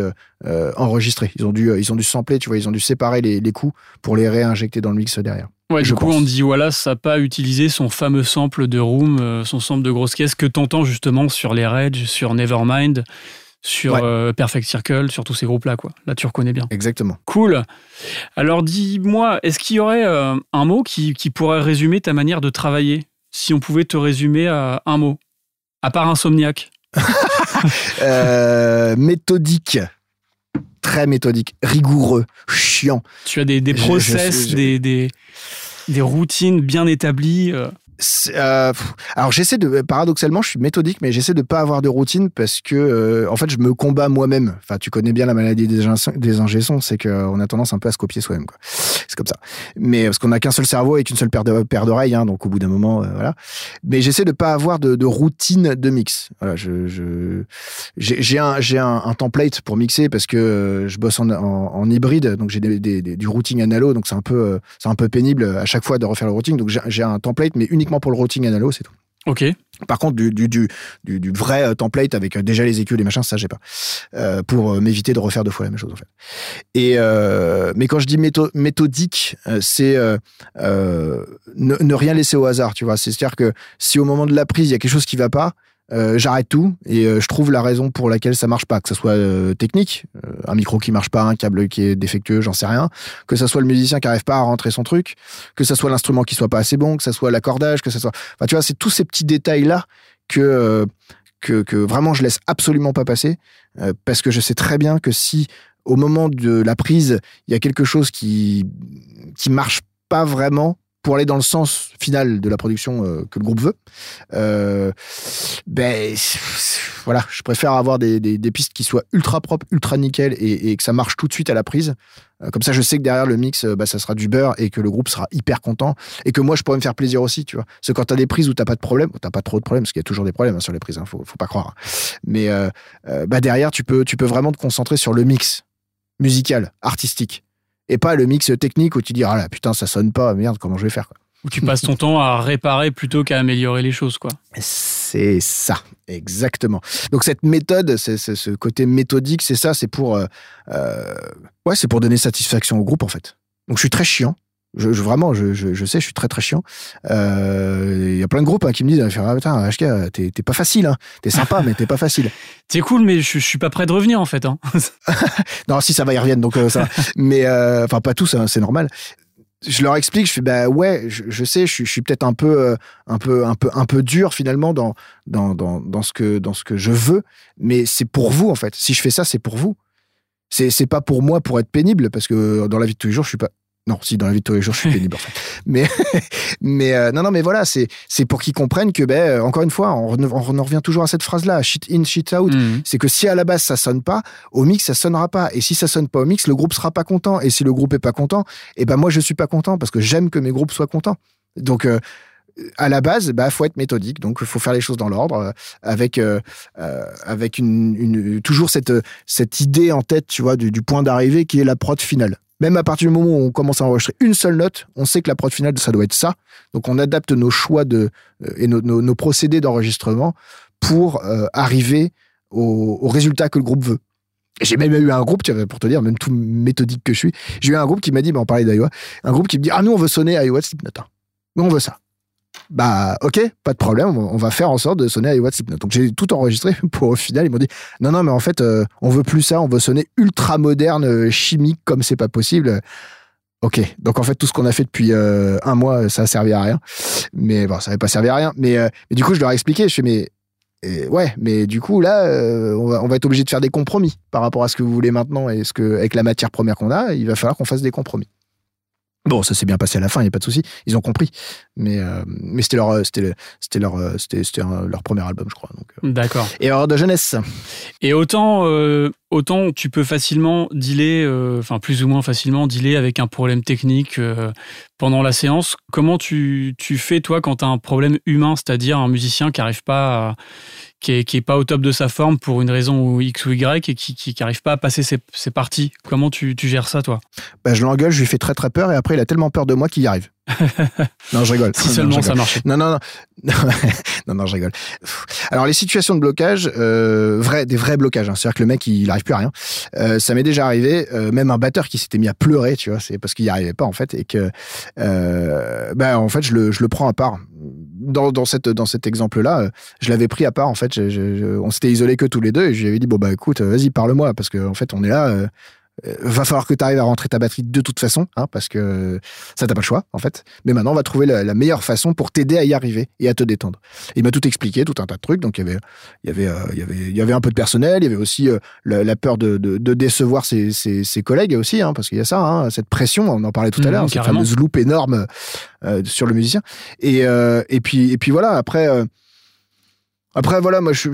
enregistrée. Ils ont dû ils ont dû sampler, tu vois, ils ont dû séparer les, les coups pour les réinjecter dans le mix derrière. Ouais, du coup, on dit voilà, ça n'a pas utilisé son fameux sample de Room, son sample de grosse caisse que t'entends justement sur les Rage, sur Nevermind sur euh, Perfect Circle, sur tous ces groupes-là, quoi. Là, tu reconnais bien. Exactement. Cool. Alors, dis-moi, est-ce qu'il y aurait euh, un mot qui, pourrait résumer ta manière de travailler Si on pouvait te résumer à un mot, à part insomniaque. Euh, méthodique. Très méthodique, rigoureux, chiant. Tu as des, process, Des, des, des, routines bien établies. Euh, alors j'essaie de paradoxalement je suis méthodique mais j'essaie de pas avoir de routine parce que euh, en fait je me combats moi-même. Enfin tu connais bien la maladie des, des ingé c'est qu'on a tendance un peu à se copier soi-même quoi. C'est comme ça. Mais parce qu'on a qu'un seul cerveau et qu'une seule paire d'oreilles hein, donc au bout d'un moment euh, voilà. Mais j'essaie de pas avoir de, routine de mix. Voilà je j'ai un j'ai un, template pour mixer parce que je bosse en, en, hybride donc j'ai du routing analo donc c'est un peu c'est un peu pénible à chaque fois de refaire le routing. Donc j'ai un template mais uniquement pour le routing analo, c'est tout. Ok. Par contre, du, du, du, du, vrai euh, template avec euh, déjà les écus, les machins, ça, j'ai pas. Euh, pour m'éviter de refaire deux fois la même chose, en fait. Et, mais quand je dis méthodique, c'est ne, ne, rien laisser au hasard, tu vois. C'est-à-dire que si au moment de la prise, il y a quelque chose qui va pas, euh, j'arrête tout et euh, je trouve la raison pour laquelle ça marche pas, que ce soit euh, technique, un micro qui marche pas, un câble qui est défectueux, j'en sais rien, que ce soit le musicien qui arrive pas à rentrer son truc, que ce soit l'instrument qui soit pas assez bon, que ce soit l'accordage, que ce soit, enfin tu vois, c'est tous ces petits détails là que que, que vraiment je laisse absolument pas passer parce que je sais très bien que si au moment de la prise il y a quelque chose qui qui marche pas vraiment pour aller dans le sens final de la production euh, que le groupe veut, euh, ben voilà, je préfère avoir des, pistes qui soient ultra propres, ultra nickel et, que ça marche tout de suite à la prise. Euh, comme ça, je sais que derrière le mix, bah, ça sera du beurre et que le groupe sera hyper content et que moi, je pourrais me faire plaisir aussi, tu vois. Parce que quand t'as des prises où t'as pas de problème, t'as pas trop de problèmes, parce qu'il y a toujours des problèmes hein, sur les prises, hein, faut, faut pas croire. Mais bah derrière, tu peux vraiment te concentrer sur le mix musical, artistique et pas le mix technique où tu dis ah là putain ça sonne pas merde comment je vais faire quoi. Où tu passes ton temps à réparer plutôt qu'à améliorer les choses quoi. C'est ça exactement. Donc cette méthode, c'est ce côté méthodique, c'est ça, c'est pour euh, euh, ouais c'est pour donner satisfaction au groupe en fait. Donc je suis très chiant. Je, vraiment, je, je, sais, je suis très très chiant. Il euh, y a plein de groupes hein, qui me disent ah, Putain, HK, t'es pas facile, hein. t'es sympa, mais t'es pas facile. T'es cool, mais je, suis pas prêt de revenir en fait. Hein. non, si ça va, ils reviennent, donc euh, ça. mais euh, enfin, pas tous, hein, c'est normal. Je leur explique, je fais bah ouais, je, sais, je, suis peut-être un peu, un peu, un peu, un peu dur finalement dans dans, dans, dans ce que dans ce que je veux, mais c'est pour vous en fait. Si je fais ça, c'est pour vous. C'est c'est pas pour moi pour être pénible parce que dans la vie de tous les jours, je suis pas non, si dans la vie de tous les jours, je suis pénible en. Mais, mais euh, non, non, mais voilà, c'est c'est pour qu'ils comprennent que, ben, euh, encore une fois, on, on, revient toujours à cette phrase-là, shit in, shit out. Mhm. C'est que si à la base ça sonne pas, au mix ça sonnera pas. Et si ça sonne pas au mix, le groupe sera pas content. Et si le groupe est pas content, et eh ben moi je suis pas content parce que j'aime que mes groupes soient contents. Donc euh, à la base, bah faut être méthodique, donc faut faire les choses dans l'ordre, avec avec une, une, toujours cette cette idée en tête, tu vois, du, du point d'arrivée qui est la prod finale. Même à partir du moment où on commence à enregistrer une seule note, on sait que la prod finale, ça doit être ça. Donc on adapte nos choix de, euh, et nos, procédés d'enregistrement pour euh, arriver au, résultat que le groupe veut. J'ai même eu un groupe, pour te dire, même tout méthodique que je suis, j'ai eu un groupe qui m'a dit, bah, on parlait d'Iowa, un groupe qui me dit, ah nous on veut sonner Iowa Slipknot. Nous on veut ça. Bah ok, pas de problème, on va faire en sorte de sonner à Slipknot. Donc j'ai tout enregistré pour au final ils m'ont dit non non mais en fait euh, on veut plus ça, on veut sonner ultra moderne, euh, chimique comme c'est pas possible. Ok, donc en fait tout ce qu'on a fait depuis euh, un mois ça a servi à rien. Mais bon ça n'avait pas servi à rien. Mais, du coup je leur ai expliqué, je fais mais ouais, mais du coup là on va, on va être obligé de faire des compromis par rapport à ce que vous voulez maintenant et ce que avec la matière première qu'on a, il va falloir qu'on fasse des compromis. Bon, ça s'est bien passé à la fin, il n'y a pas de souci. Ils ont compris. Mais, euh, mais c'était leur, c'était, c'était leur, c'était, leur premier album, je crois. Euh. D'accord. Et alors de jeunesse. Et autant autant tu peux facilement dealer, euh, enfin plus ou moins facilement dealer avec un problème technique euh, pendant la séance. Comment tu, tu fais toi quand tu as un problème humain, c'est-à-dire un musicien qui arrive pas, qui, est, qui est, pas au top de sa forme pour une raison X ou Y et qui qui, arrive pas à passer ses, ses parties? Comment tu, tu, gères ça toi? Bah, Je l'engueule, je lui fais très très peur et après il a tellement peur de moi qu'il y arrive. non, je rigole. Si seulement ça marchait. Non, non, non. non, non, je rigole. Alors, les situations de blocage, euh, vrai, des vrais blocages, hein. c'est-à-dire que le mec, il n'arrive plus à rien. Euh, ça m'est déjà arrivé, euh, même un batteur qui s'était mis à pleurer, tu vois, c'est parce qu'il n'y arrivait pas, en fait, et que, euh, ben, en fait, je le, je le prends à part. Dans, dans, cette, dans cet exemple-là, euh, je l'avais pris à part, en fait. Je, je, on s'était isolés que tous les deux, et je lui avais dit, bon, bah, écoute, vas-y, parle-moi, parce qu'en en fait, on est là euh, euh, va falloir que tu arrives à rentrer ta batterie de toute façon, hein, parce que ça t'as pas le choix en fait. Mais maintenant, on va trouver la, meilleure façon pour t'aider à y arriver et à te détendre. Il m'a tout expliqué, tout un tas de trucs. Donc il y avait, il y avait, euh, il y avait, il y avait un peu de personnel. Il y avait aussi euh, la, peur de, de, de décevoir ses, ses, ses, collègues aussi, hein, parce qu'il y a ça, hein, cette pression. On en parlait tout à mmh, l'heure, cette fameuse loupe énorme sur le musicien. Et et puis et puis voilà. Après. Après voilà, moi je,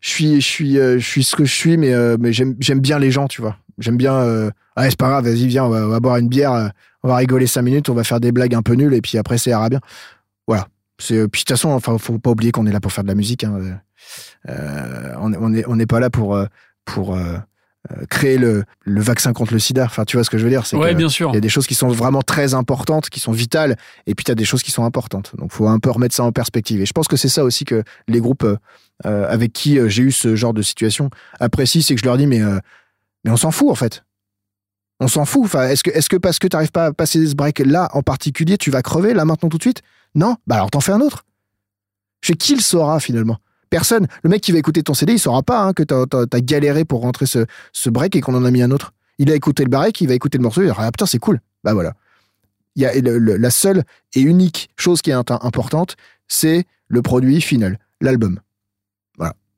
suis je suis je suis ce que je suis, mais mais j'aime bien les gens, tu vois. J'aime bien. Euh, ah, c'est pas grave, vas-y, viens, on va, boire une bière, euh, on va rigoler cinq minutes, on va faire des blagues un peu nulles, et puis après, c'est ira bien. Voilà. Euh, puis de toute façon, enfin, faut pas oublier qu'on est là pour faire de la musique. Hein. on n'est on est pas là pour, pour créer le, le, vaccin contre le sida. Enfin, tu vois ce que je veux dire Oui, bien sûr. Il y a des choses qui sont vraiment très importantes, qui sont vitales, et puis tu as des choses qui sont importantes. Donc, faut un peu remettre ça en perspective. Et je pense que c'est ça aussi que les groupes avec qui j'ai eu ce genre de situation apprécient, c'est que je leur dis, mais mais on s'en fout, en fait. On s'en fout. Enfin, est-ce que, est-ce que parce que tu n'arrives pas à passer ce break là en particulier, tu vas crever là maintenant tout de suite? Non? Bah alors t'en fais un autre. Chez qui le saura finalement Personne. Le mec qui va écouter ton CD, il saura pas hein, que tu as, galéré pour rentrer ce, break et qu'on en a mis un autre. Il a écouté le break, il va écouter le morceau, il va dire Ah putain, c'est cool. Bah voilà. Il y a la seule et unique chose qui est importante, c'est le produit final, l'album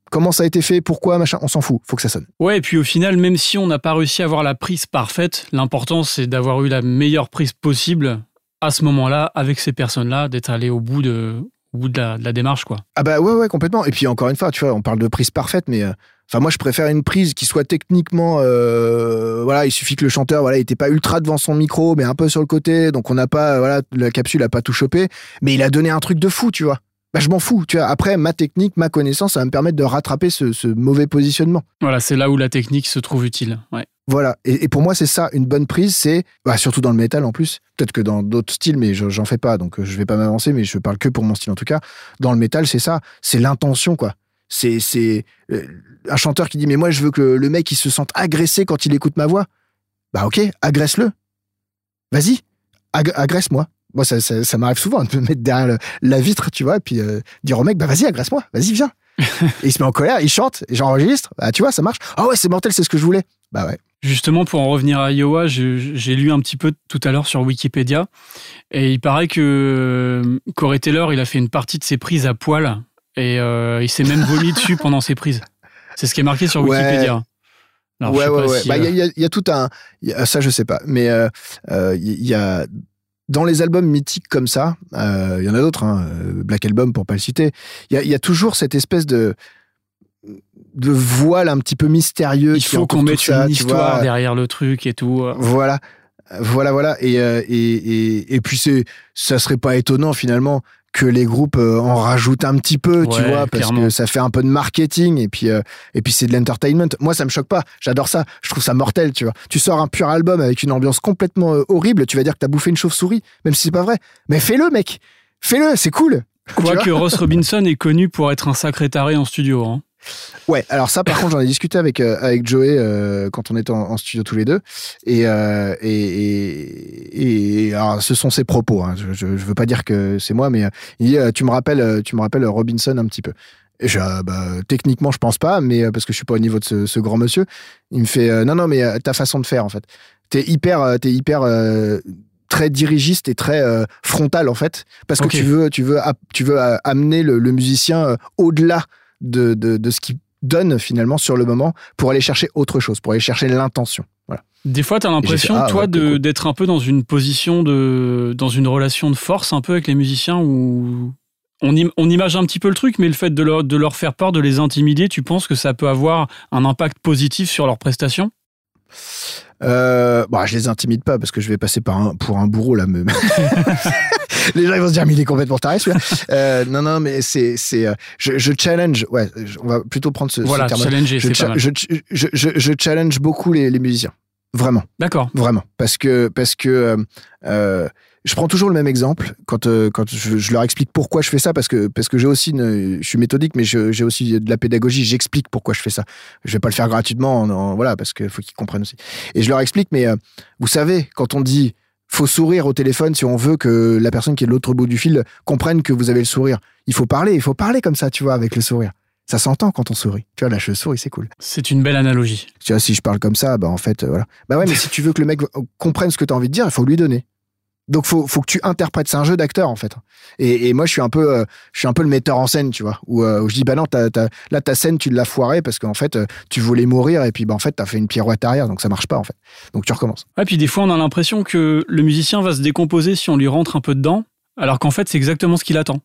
comment ça a été fait, pourquoi, machin, on s'en fout, faut que ça sonne. Ouais, et puis au final, même si on n'a pas réussi à avoir la prise parfaite, l'important c'est d'avoir eu la meilleure prise possible à ce moment-là, avec ces personnes-là, d'être allé au bout de, au bout de la, démarche, quoi. Ah bah ouais, ouais, complètement. Et puis encore une fois, tu vois, on parle de prise parfaite, mais euh, enfin moi je préfère une prise qui soit techniquement, euh, voilà, il suffit que le chanteur, voilà, il était pas ultra devant son micro, mais un peu sur le côté, donc on n'a pas, voilà, la capsule a pas tout chopé, mais il a donné un truc de fou, tu vois bah, je m'en fous. Tu vois, après, ma technique, ma connaissance, ça va me permettre de rattraper ce, mauvais positionnement. Voilà, c'est là où la technique se trouve utile. Ouais. Voilà. Et, pour moi, c'est ça, une bonne prise, c'est, bah, surtout dans le métal en plus, peut-être que dans d'autres styles, mais j'en fais pas, donc euh, je vais pas m'avancer, mais je parle que pour mon style en tout cas. Dans le métal, c'est ça, c'est l'intention, quoi. C'est, c'est euh, un chanteur qui dit, mais moi, je veux que le mec, il se sente agressé quand il écoute ma voix. Bah, ok, agresse-le. Vas-y, agresse-moi. Moi, ça, ça, m'arrive souvent de me mettre derrière la vitre, tu vois, et puis euh, dire au mec, bah vas-y, agresse-moi, vas-y, viens. et il se met en colère, il chante, et j'enregistre, bah tu vois, ça marche. Ah ouais, c'est mortel, c'est ce que je voulais. Bah ouais. Justement, pour en revenir à Iowa, j'ai lu un petit peu tout à l'heure sur Wikipédia, et il paraît que euh, Corey Taylor, il a fait une partie de ses prises à poil, et euh, il s'est même vomi dessus pendant ses prises. C'est ce qui est marqué sur Wikipédia. ouais, ouais, ouais. Bah, il y, a tout un. ça, je sais pas. Mais il y a dans les albums mythiques comme ça, euh, il y en a d'autres, hein, euh, Black Album pour pas le citer, il y, a, toujours cette espèce de de voile un petit peu mystérieux. Il faut qu'on mette une histoire derrière le truc et tout. Voilà. Voilà, voilà. Et, euh, et, et, et puis, c'est, ça serait pas étonnant finalement que les groupes euh, en rajoutent un petit peu, tu vois, parce que ça fait un peu de marketing et puis euh, et puis c'est de l'entertainment. Moi, ça me choque pas. J'adore ça. Je trouve ça mortel, tu vois. Tu sors un pur album avec une ambiance complètement euh, horrible, tu vas dire que t'as bouffé une chauve-souris, même si c'est pas vrai. Mais fais-le, mec. Fais-le, c'est cool. Quoique Ross Robinson est connu pour être un sacré taré en studio. Hein. Ouais, alors ça, par contre, j'en ai discuté avec euh, avec Joey euh, quand on était en, studio tous les deux, et euh, et, et, alors, ce sont ses propos. Hein. Je, je, veux pas dire que c'est moi, mais il dit tu me rappelles, tu me rappelles Robinson un petit peu. Et je, bah, techniquement, je pense pas, mais parce que je suis pas au niveau de ce, ce grand monsieur. Il me fait non, non, mais ta façon de faire, en fait, t'es hyper, t'es hyper très dirigiste et très frontal en fait parce que tu veux tu veux tu veux amener le, le musicien au-delà de, de, ce qui donne finalement sur le moment pour aller chercher autre chose, pour aller chercher l'intention. Voilà. Des fois, tu as l'impression, ah, toi, d'être un peu dans une position de. dans une relation de force un peu avec les musiciens où. on, on, image un petit peu le truc, mais le fait de leur, de leur faire peur, de les intimider, tu penses que ça peut avoir un impact positif sur leurs prestations? Euh, bah, je les intimide pas parce que je vais passer par un, pour un bourreau là. même. les gens ils vont se dire mais il est complètement taré celui-là. Euh, non non mais c'est c'est euh, je, je, challenge ouais on va plutôt prendre ce, voilà, terme. Challenger, je, je, je, je, je, challenge beaucoup les, les musiciens. Vraiment. D'accord. Vraiment. Parce que, parce que euh, euh, je prends toujours le même exemple quand, euh, quand je, leur explique pourquoi je fais ça, parce que, parce que j'ai aussi une, je suis méthodique, mais j'ai aussi de la pédagogie, j'explique pourquoi je fais ça. Je vais pas le faire gratuitement, voilà, parce qu'il faut qu'ils comprennent aussi. Et je leur explique, mais vous savez, quand on dit faut sourire au téléphone si on veut que la personne qui est de l'autre bout du fil comprenne que vous avez le sourire. Il faut parler, il faut parler comme ça, tu vois, avec le sourire ça s'entend quand on sourit. Tu vois, là, je souris, c'est cool. C'est une belle analogie. Tu vois, si je parle comme ça, bah en fait, euh, voilà. Bah ouais, mais si tu veux que le mec comprenne ce que tu as envie de dire, il faut lui donner. Donc faut faut que tu interprètes, c'est un jeu d'acteur en fait. Et, et, moi je suis un peu euh, je suis un peu le metteur en scène, tu vois, où, euh, je dis bah non, là ta scène tu l'as foirée parce qu'en fait tu voulais mourir et puis bah en fait t'as fait une pirouette arrière donc ça marche pas en fait. Donc tu recommences. Et puis des fois on a l'impression que le musicien va se décomposer si on lui rentre un peu dedans, alors qu'en fait c'est exactement ce qu'il attend.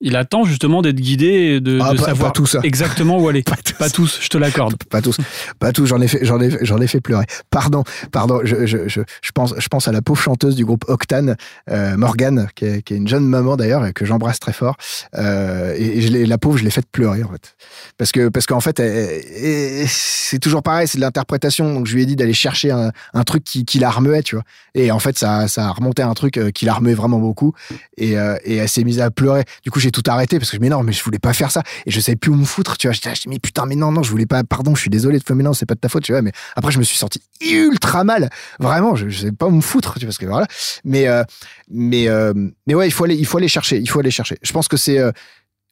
Il attend justement d'être guidé, de, ah, de savoir tout ça. exactement où aller. pas, tous. je te l'accorde. Pas tous, pas tous. J'en ai fait, j'en ai, j'en ai fait pleurer. Pardon, pardon. Je, je, je, je, pense, je pense à la pauvre chanteuse du groupe Octane, euh, Morgane, qui est, qui est, une jeune maman d'ailleurs et que j'embrasse très fort. Euh, et, je la pauvre, je l'ai fait pleurer en fait, parce que parce qu'en fait, c'est toujours pareil, c'est de l'interprétation. Donc je lui ai dit d'aller chercher un, un truc qui, qui la remuait, tu vois. Et en fait, ça, ça a remonté un truc euh, qui la remuait vraiment beaucoup. Et, euh, et elle s'est mise à pleurer. Du coup, j'ai tout arrêté parce que mais non, mais je voulais pas faire ça. Et je savais plus où me foutre, tu vois. J'étais mais putain, mais non, non, je voulais pas, pardon, je suis désolé de mais non, c'est pas de ta faute, tu vois. Mais après, je me suis senti ultra mal. Vraiment, je, je savais pas où me foutre, tu vois, parce que voilà. Mais, euh, mais, euh, mais ouais, il faut aller, il faut aller chercher, il faut aller chercher. Je pense que c'est, euh,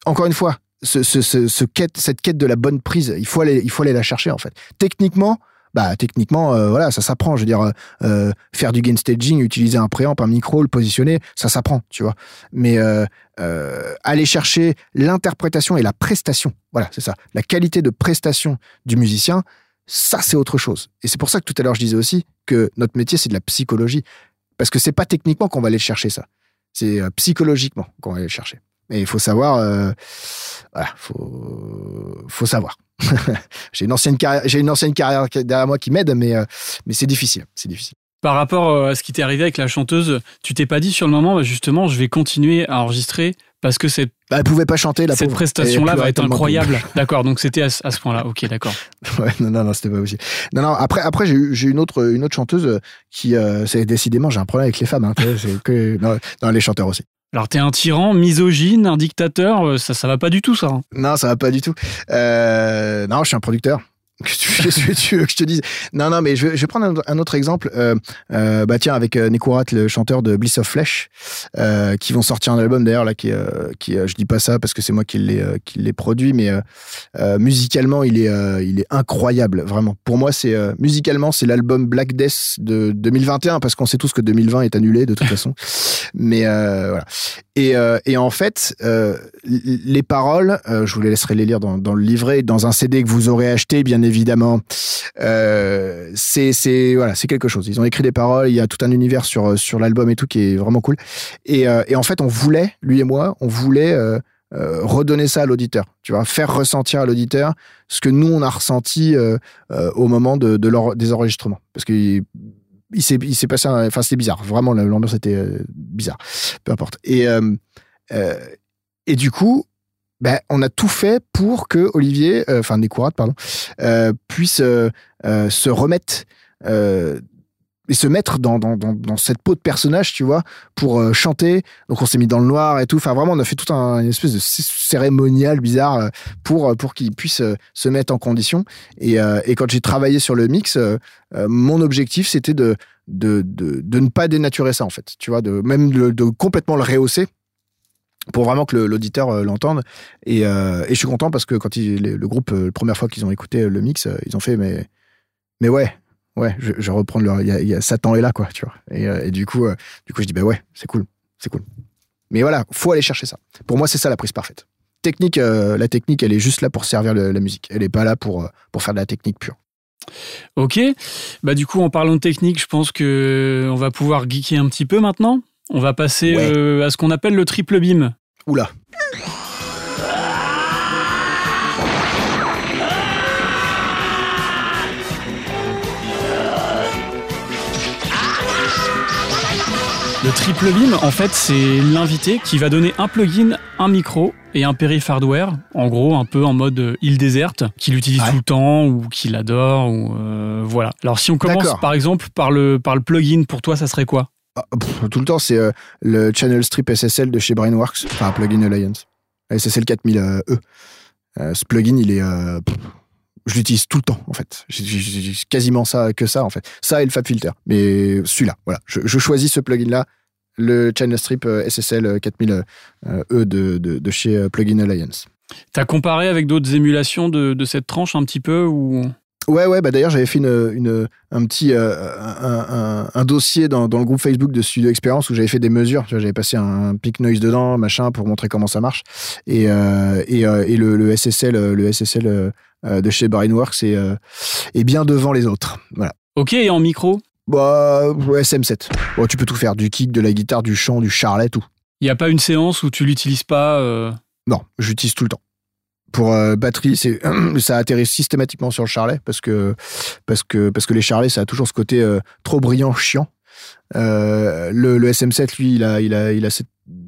encore une fois, ce, quête, cette quête de la bonne prise, il faut aller, il faut aller la chercher, en fait. Techniquement, bah techniquement voilà ça s'apprend je veux dire faire du gain staging utiliser un préamp un micro le positionner ça s'apprend tu vois mais aller chercher l'interprétation et la prestation. Voilà c'est ça. La qualité de prestation du musicien ça c'est autre chose. Et c'est pour ça que tout à l'heure je disais aussi que notre métier c'est de la psychologie. Parce que c'est pas techniquement qu'on va aller chercher ça. C'est psychologiquement qu'on va aller le chercher. Et il faut savoir voilà faut faut savoir. J'ai une ancienne carrière, une ancienne carrière derrière moi qui m'aide, mais euh, mais c'est difficile, c'est difficile. Par rapport euh, à ce qui t'est arrivé avec la chanteuse, tu t'es pas dit sur le moment, bah, justement, je vais continuer à enregistrer parce que cette, bah, elle pouvait pas chanter la cette prestation-là va être incroyable. D'accord, donc c'était à, ce point-là. Ok, d'accord. ouais, non, non, non, c'était pas aussi. Non, non. Après, après, j'ai eu, une autre, une autre chanteuse qui, euh, c'est décidément, j'ai un problème avec les femmes. Hein, que, non, les chanteurs aussi. Alors t'es un tyran, misogyne, un dictateur, euh, ça ça va pas du tout ça. Hein. Non, ça va pas du tout. Euh, non, je suis un producteur. Que tu veux que je te dise? Non, non, mais je vais, prendre un, autre exemple. Euh, euh, bah tiens, avec euh, Nekourat, le chanteur de Bliss of Flesh, qui vont sortir un album d'ailleurs là, qui, qui je dis pas ça parce que c'est moi qui l'ai qui l'ai produit, mais musicalement il est il est incroyable, vraiment. Pour moi, c'est musicalement c'est l'album Black Death de 2021 parce qu'on sait tous que 2020 est annulé de toute façon. mais voilà. Et, et en fait, les paroles, je vous les laisserai les lire dans, dans le livret, dans un CD que vous aurez acheté, bien évidemment. Euh, c'est voilà, c'est quelque chose. Ils ont écrit des paroles, il y a tout un univers sur sur l'album et tout qui est vraiment cool. Et, euh, et, en fait, on voulait, lui et moi, on voulait euh, euh redonner ça à l'auditeur. Tu vois, faire ressentir à l'auditeur ce que nous on a ressenti euh, au moment de, leur, des enregistrements, parce que s'est il s'est passé, enfin c'était bizarre. Vraiment, l'ambiance était bizarre. Peu importe. Et et du coup, ben, on a tout fait pour que Olivier, euh, enfin Nécourat, pardon, euh, puisse euh, se remettre et se mettre dans, cette peau de personnage, tu vois, pour chanter. Donc on s'est mis dans le noir et tout. Enfin vraiment, on a fait tout un une espèce de cérémonial bizarre pour pour qu'il puisse se mettre en condition. Et, quand j'ai travaillé sur le mix, mon objectif c'était de de, de de, ne pas dénaturer ça en fait, tu vois, de même de complètement le rehausser pour vraiment que l'auditeur euh, l'entende. Et, euh, et, je suis content parce que quand le groupe, euh, la première fois qu'ils ont écouté le mix, ils ont fait mais, mais ouais, ouais, je, je reprends leur, y, a, Satan est là quoi, tu vois. Et, du coup, du coup, je dis bah ouais, c'est cool, c'est cool. Mais voilà, faut aller chercher ça. Pour moi, c'est ça la prise parfaite. Technique, la technique, elle est juste là pour servir la musique. Elle est pas là pour pour faire de la technique pure. Ok, bah du coup en parlant de technique, je pense que on va pouvoir geeker un petit peu maintenant. On va passer euh, à ce qu'on appelle le triple beam. Oula. Le triple beam, en fait, c'est l'invité qui va donner un plugin, un micro et un périph hardware, en gros, un peu en mode euh, île déserte, qu'il utilise tout le temps ou qu'il adore, euh, voilà. Alors, si on commence par exemple par le plugin, pour toi, ça serait quoi? Ah, Tout le temps c'est euh, le Channel Strip SSL de chez Brainworks, enfin plugin Alliance, SSL 4000E. ce plugin il est je l'utilise tout le temps en fait. J'ai quasiment ça que ça en fait. Ça et le Fab Filter. Mais celui-là, voilà. Je, choisis ce plugin là, le Channel Strip euh, SSL 4000 euh, E de, de, chez euh, Plugin Alliance. T'as comparé avec d'autres émulations de, de, cette tranche un petit peu ou? Ouais, ouais, bah d'ailleurs, j'avais fait une, une, un petit un, un, dossier dans, dans, le groupe Facebook de Studio Experience où j'avais fait des mesures. J'avais passé un peak noise dedans, machin, pour montrer comment ça marche. Et, et, et le, le, SSL, le SSL euh, de chez Brainworks est, euh, est bien devant les autres. Voilà. Ok, et en micro? Bah, SM7. Bon, tu peux tout faire, du kick, de la guitare, du chant, du charlet, tout. Il n'y a pas une séance où tu l'utilises pas euh? Non, j'utilise tout le temps. Pour batterie, c'est ça atterrit systématiquement sur le charlet parce que parce que parce que les charlets, ça a toujours ce côté trop brillant, chiant. le, le, SM7, lui, il a il a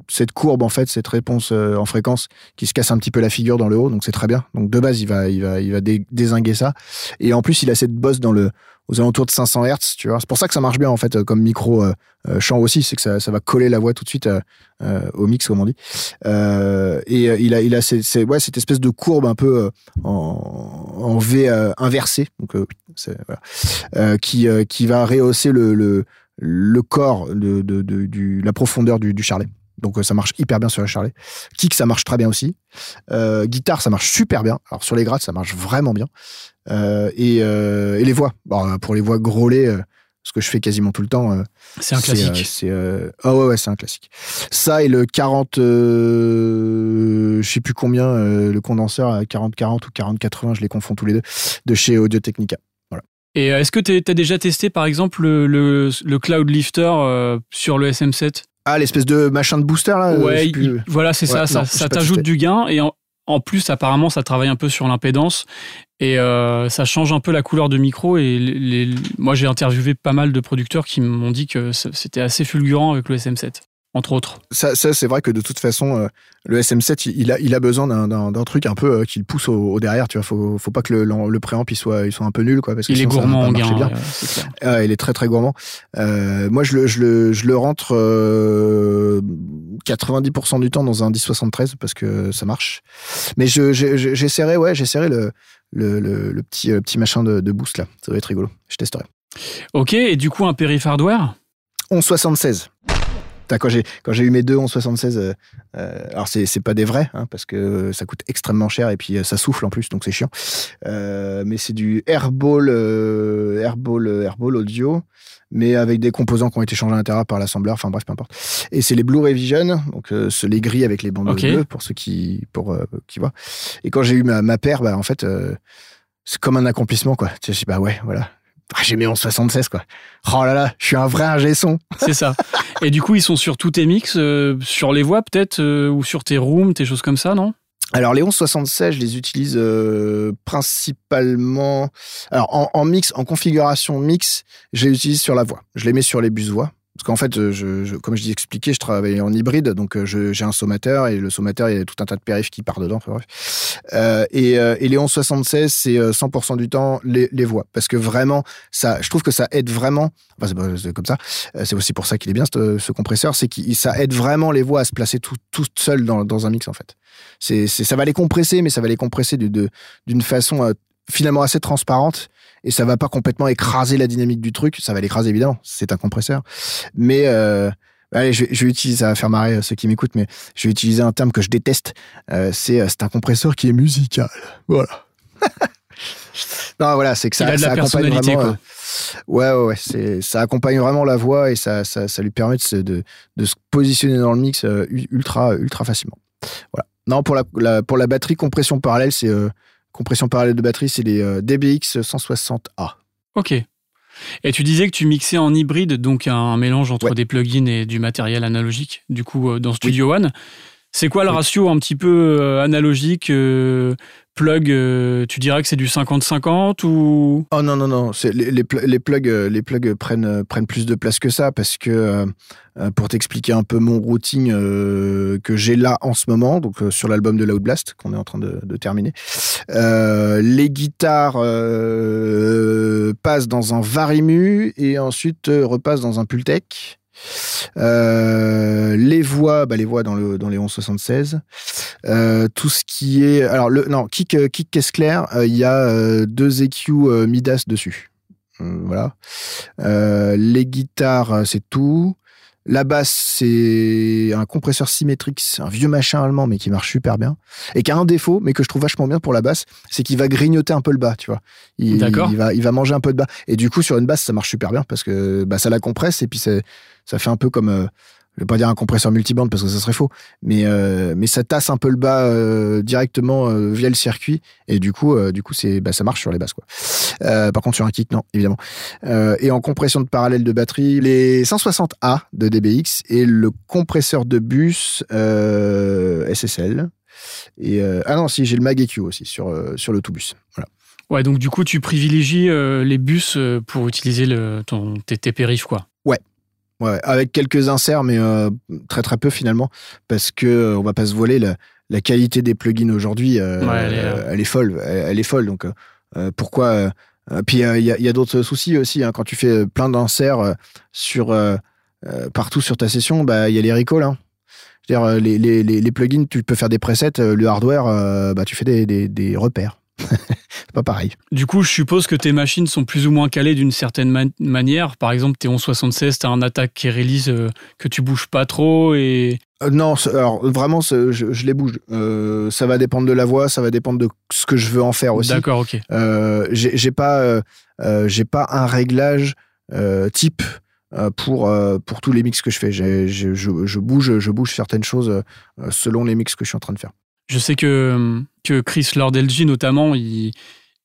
cette courbe en fait, cette réponse euh, en fréquence qui se casse un petit peu la figure dans le haut, donc c'est très bien. Donc de base, il va, il va, il va désinguer ça. Et en plus, il a cette bosse dans le, aux alentours de 500 Hz, tu vois. C'est pour ça que ça marche bien en fait comme micro euh, euh, chant aussi, c'est que ça, ça, va coller la voix tout de suite au mix comme on dit. et il a, il a ouais, cette espèce de courbe un peu en, en V inversé, donc voilà, qui, qui va rehausser le, le, le corps de, de, de, la profondeur du, du charlet. Donc euh, ça marche hyper bien sur le charlet. Kick, ça marche très bien aussi. Euh, guitare, ça marche super bien. Alors sur les grattes, ça marche vraiment bien. Euh, et, et, les voix. Bon, pour les voix grôlées, ce que je fais quasiment tout le temps. c'est un classique. c'est ah ouais, ouais, c'est un classique. Ça et le 40, je sais plus combien, le condenseur à 40-40 ou 40-80, je les confonds tous les deux, de chez Audio Technica. Voilà. Et est-ce que tu as déjà testé par exemple le, le, Cloud Lifter sur le SM7 ah, l'espèce de machin de booster là euh, Ouais, voilà, c'est ça. ça, t'ajoute du gain et en, plus, apparemment, ça travaille un peu sur l'impédance et euh, ça change un peu la couleur de micro. Et les, moi, j'ai interviewé pas mal de producteurs qui m'ont dit que c'était assez fulgurant avec le SM7 entre autres. Ça, ça c'est vrai que de toute façon, euh, le SM7, il, a, il a besoin d'un truc un peu euh, qui le pousse au, derrière. Tu vois, faut, faut pas que le, le préamp il soit, il soit un peu nul, quoi. Parce que il est gourmand en gain. Bien. Ah, il est très très gourmand. Euh, moi, je le, je le, je le rentre 90% du temps dans un 1073 parce que ça marche. Mais j'essaierai, ouais, j'essaierai le, le, le, petit, petit machin de, de boost là. Ça va être rigolo. Je testerai. Ok, et du coup, un périph hardware 1176 quand j'ai quand j'ai eu mes deux 1176, euh, euh, alors c'est c'est pas des vrais hein, parce que ça coûte extrêmement cher et puis euh, ça souffle en plus donc c'est chiant. Euh, mais c'est du Airball Airball Airball audio mais avec des composants qui ont été changés à l'intérieur par l'assembleur, enfin bref, peu importe. Et c'est les Blu-ray Vision, donc euh, les gris avec les bandes bleues pour ceux qui pour qui voient. Et quand j'ai eu ma, ma paire, bah en fait c'est comme un accomplissement quoi. Tu sais, bah ouais, voilà, ah, j'ai mis en 76 quoi. Oh là là, je suis un vrai ingé son. C'est ça. Et du coup, ils sont sur tous tes mix, euh, sur les voix peut-être, euh, ou sur tes rooms, tes choses comme ça, non? Alors les 1176, je les utilise euh, principalement. Alors en, en, mix, en configuration mix, je les utilise sur la voix. Je les mets sur les bus voix. Parce qu'en fait, euh, je, comme je dis expliqué, je travaille en hybride, donc euh, j'ai un sommateur et le sommateur, il y a tout un tas de périphes qui part dedans. Euh, et, et les 1176, c'est 100% du temps les, voix, parce que vraiment, je trouve que ça aide vraiment. Enfin, c'est comme ça. C'est aussi pour ça qu'il est bien ce, compresseur, c'est que ça aide vraiment les voix à se placer tout, tout seul dans, un mix en fait. Ça va les compresser, mais ça va les compresser d'une façon finalement assez transparente et ça va pas complètement écraser la dynamique du truc. Ça va l'écraser évidemment, c'est un compresseur. Mais euh, allez, je, je, vais utiliser, ça va faire marrer ceux qui m'écoutent, mais je vais utiliser un terme que je déteste. Euh, c'est euh, c'est un compresseur qui est musical. Voilà. non, voilà, c'est que ça, ça accompagne vraiment. Quoi. ouais, ouais, ouais c'est ça accompagne vraiment la voix et ça, ça, ça lui permet de, de, de, se positionner dans le mix ultra, ultra facilement. Voilà. Non, pour la, la, pour la batterie compression parallèle, c'est compression parallèle de batterie, c'est les euh, DBX 160A. Ok. Et tu disais que tu mixais en hybride, donc un mélange entre des plugins et du matériel analogique, du coup, euh, dans Studio One. C'est quoi le ratio un petit peu analogique plug, euh, tu dirais que c'est du 50-50 ou? Oh non non non, c'est les, les, plugs les plugs prennent euh, prennent plus de place que ça parce que euh, pour t'expliquer un peu mon routing que j'ai là en ce moment, donc sur l'album de Loud qu'on est en train de, de terminer, les guitares passent dans un Varimu et ensuite repassent dans un Pultec. Euh, les voix, bah les voix dans, le, dans les 1176. Euh, tout ce qui est. Alors, le, non, Kick, euh, Kick Claire, il y a deux EQ Midas dessus. voilà. les guitares, c'est tout. La basse, c'est un compresseur symétrique, c'est un vieux machin allemand, mais qui marche super bien. Et qui a un défaut, mais que je trouve vachement bien pour la basse, c'est qu'il va grignoter un peu le bas, tu vois. Il, il, va, il va manger un peu de bas. Et du coup, sur une basse, ça marche super bien parce que bah, ça la compresse et puis ça fait un peu comme. Euh, je vais pas dire un compresseur multiband parce que ça serait faux, mais euh, mais ça tasse un peu le bas euh, directement euh, via le circuit et du coup du coup c'est bah, ça marche sur les basses quoi. par contre sur un kick non évidemment. et en compression de parallèle de batterie, les 160A de DBX et le compresseur de bus SSL. Et ah non si j'ai le Mag EQ aussi sur sur le tout bus. Voilà. Ouais, donc du coup, tu privilégies les bus pour utiliser le, ton, tes, tes périphes, quoi. Ouais, Ouais, avec quelques inserts, mais euh, très très peu finalement, parce que euh, on va pas se voiler la, la qualité des plugins aujourd'hui, euh, elle, est folle, elle, est folle. Donc pourquoi Puis il y a, y a d'autres soucis aussi hein, quand tu fais plein d'inserts sur partout sur ta session, bah il y a les recalls. Hein. Je veux dire, les, les, les, plugins, tu peux faire des presets, le hardware, bah tu fais des, des, des repères. pas pareil. Du coup, je suppose que tes machines sont plus ou moins calées d'une certaine manière. Par exemple, tes 1176, tu as un attaque qui réalise euh, que tu bouges pas trop et. Euh, non, alors vraiment, je, les bouge. Euh, ça va dépendre de la voix, ça va dépendre de ce que je veux en faire aussi. D'accord, ok. j'ai pas, j'ai pas un réglage type pour, pour tous les mix que je fais. Je, je, bouge, je bouge certaines choses selon les mix que je suis en train de faire. Je sais que, que Chris Lord-LG, notamment, il,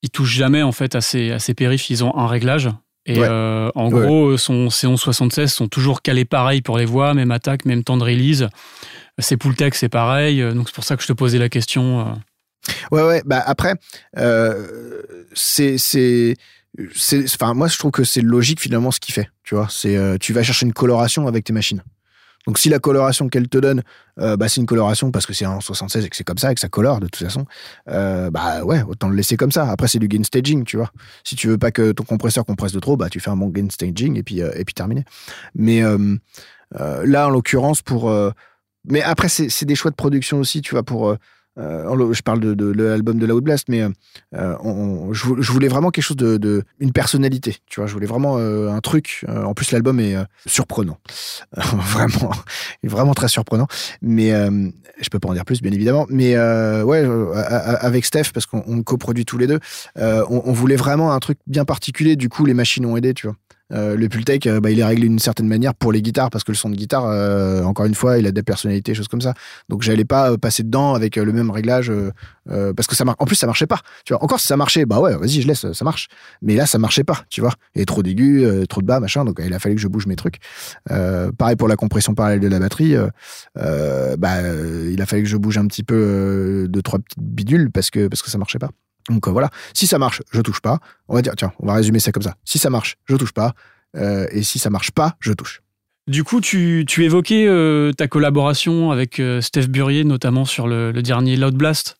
il touche jamais en fait à ses, à ses périphes. Ils ont un réglage. Et euh, en gros, son C1176 sont toujours calés pareil pour les voix, même attaque, même temps de release. Ses Pultec, c'est pareil. Donc c'est pour ça que je te posais la question. Euh. Ouais, ouais. Bah après, euh, c'est c'est enfin moi je trouve que c'est logique finalement ce qu'il fait tu vois c'est tu vas chercher une coloration avec tes machines donc si la coloration qu'elle te donne, euh, bah, c'est une coloration parce que c'est en 76 et que c'est comme ça et que ça colore de toute façon, euh, bah ouais, autant le laisser comme ça. Après c'est du gain staging, tu vois. Si tu veux pas que ton compresseur compresse de trop, bah tu fais un bon gain staging et puis euh, et puis terminé. Mais là en l'occurrence pour mais après c'est des choix de production aussi, tu vois, pour euh, je parle de, l'album de Loud mais euh, je, voulais vraiment quelque chose de, une personnalité. Tu vois, je voulais vraiment euh, un truc. en plus, l'album est surprenant, vraiment, vraiment très surprenant. Mais je peux pas en dire plus, bien évidemment. Mais ouais, avec Steph, parce qu'on coproduit tous les deux, on, on, voulait vraiment un truc bien particulier. Du coup, les machines ont aidé, tu vois. Euh, le Pultec, euh, bah, il est réglé d'une certaine manière pour les guitares parce que le son de guitare, euh, encore une fois, il a des personnalités, choses comme ça. Donc j'allais pas passer dedans avec le même réglage parce que ça marche. En plus, ça marchait pas. Tu vois, encore si ça marchait, bah ouais, vas-y, je laisse, ça marche. Mais là, ça marchait pas. Tu vois, avait trop d'aigus, trop de bas, machin. Donc il a fallu que je bouge mes trucs. pareil pour la compression parallèle de la batterie. bah, il a fallu que je bouge un petit peu de trois petites bidules parce que parce que ça marchait pas. Donc euh, voilà, si ça marche, je touche pas. On va dire, tiens, on va résumer ça comme ça. Si ça marche, je touche pas. Euh, et si ça marche pas, je touche. Du coup, tu, tu évoquais euh, ta collaboration avec Steph Burier, notamment sur le, dernier Loud Blast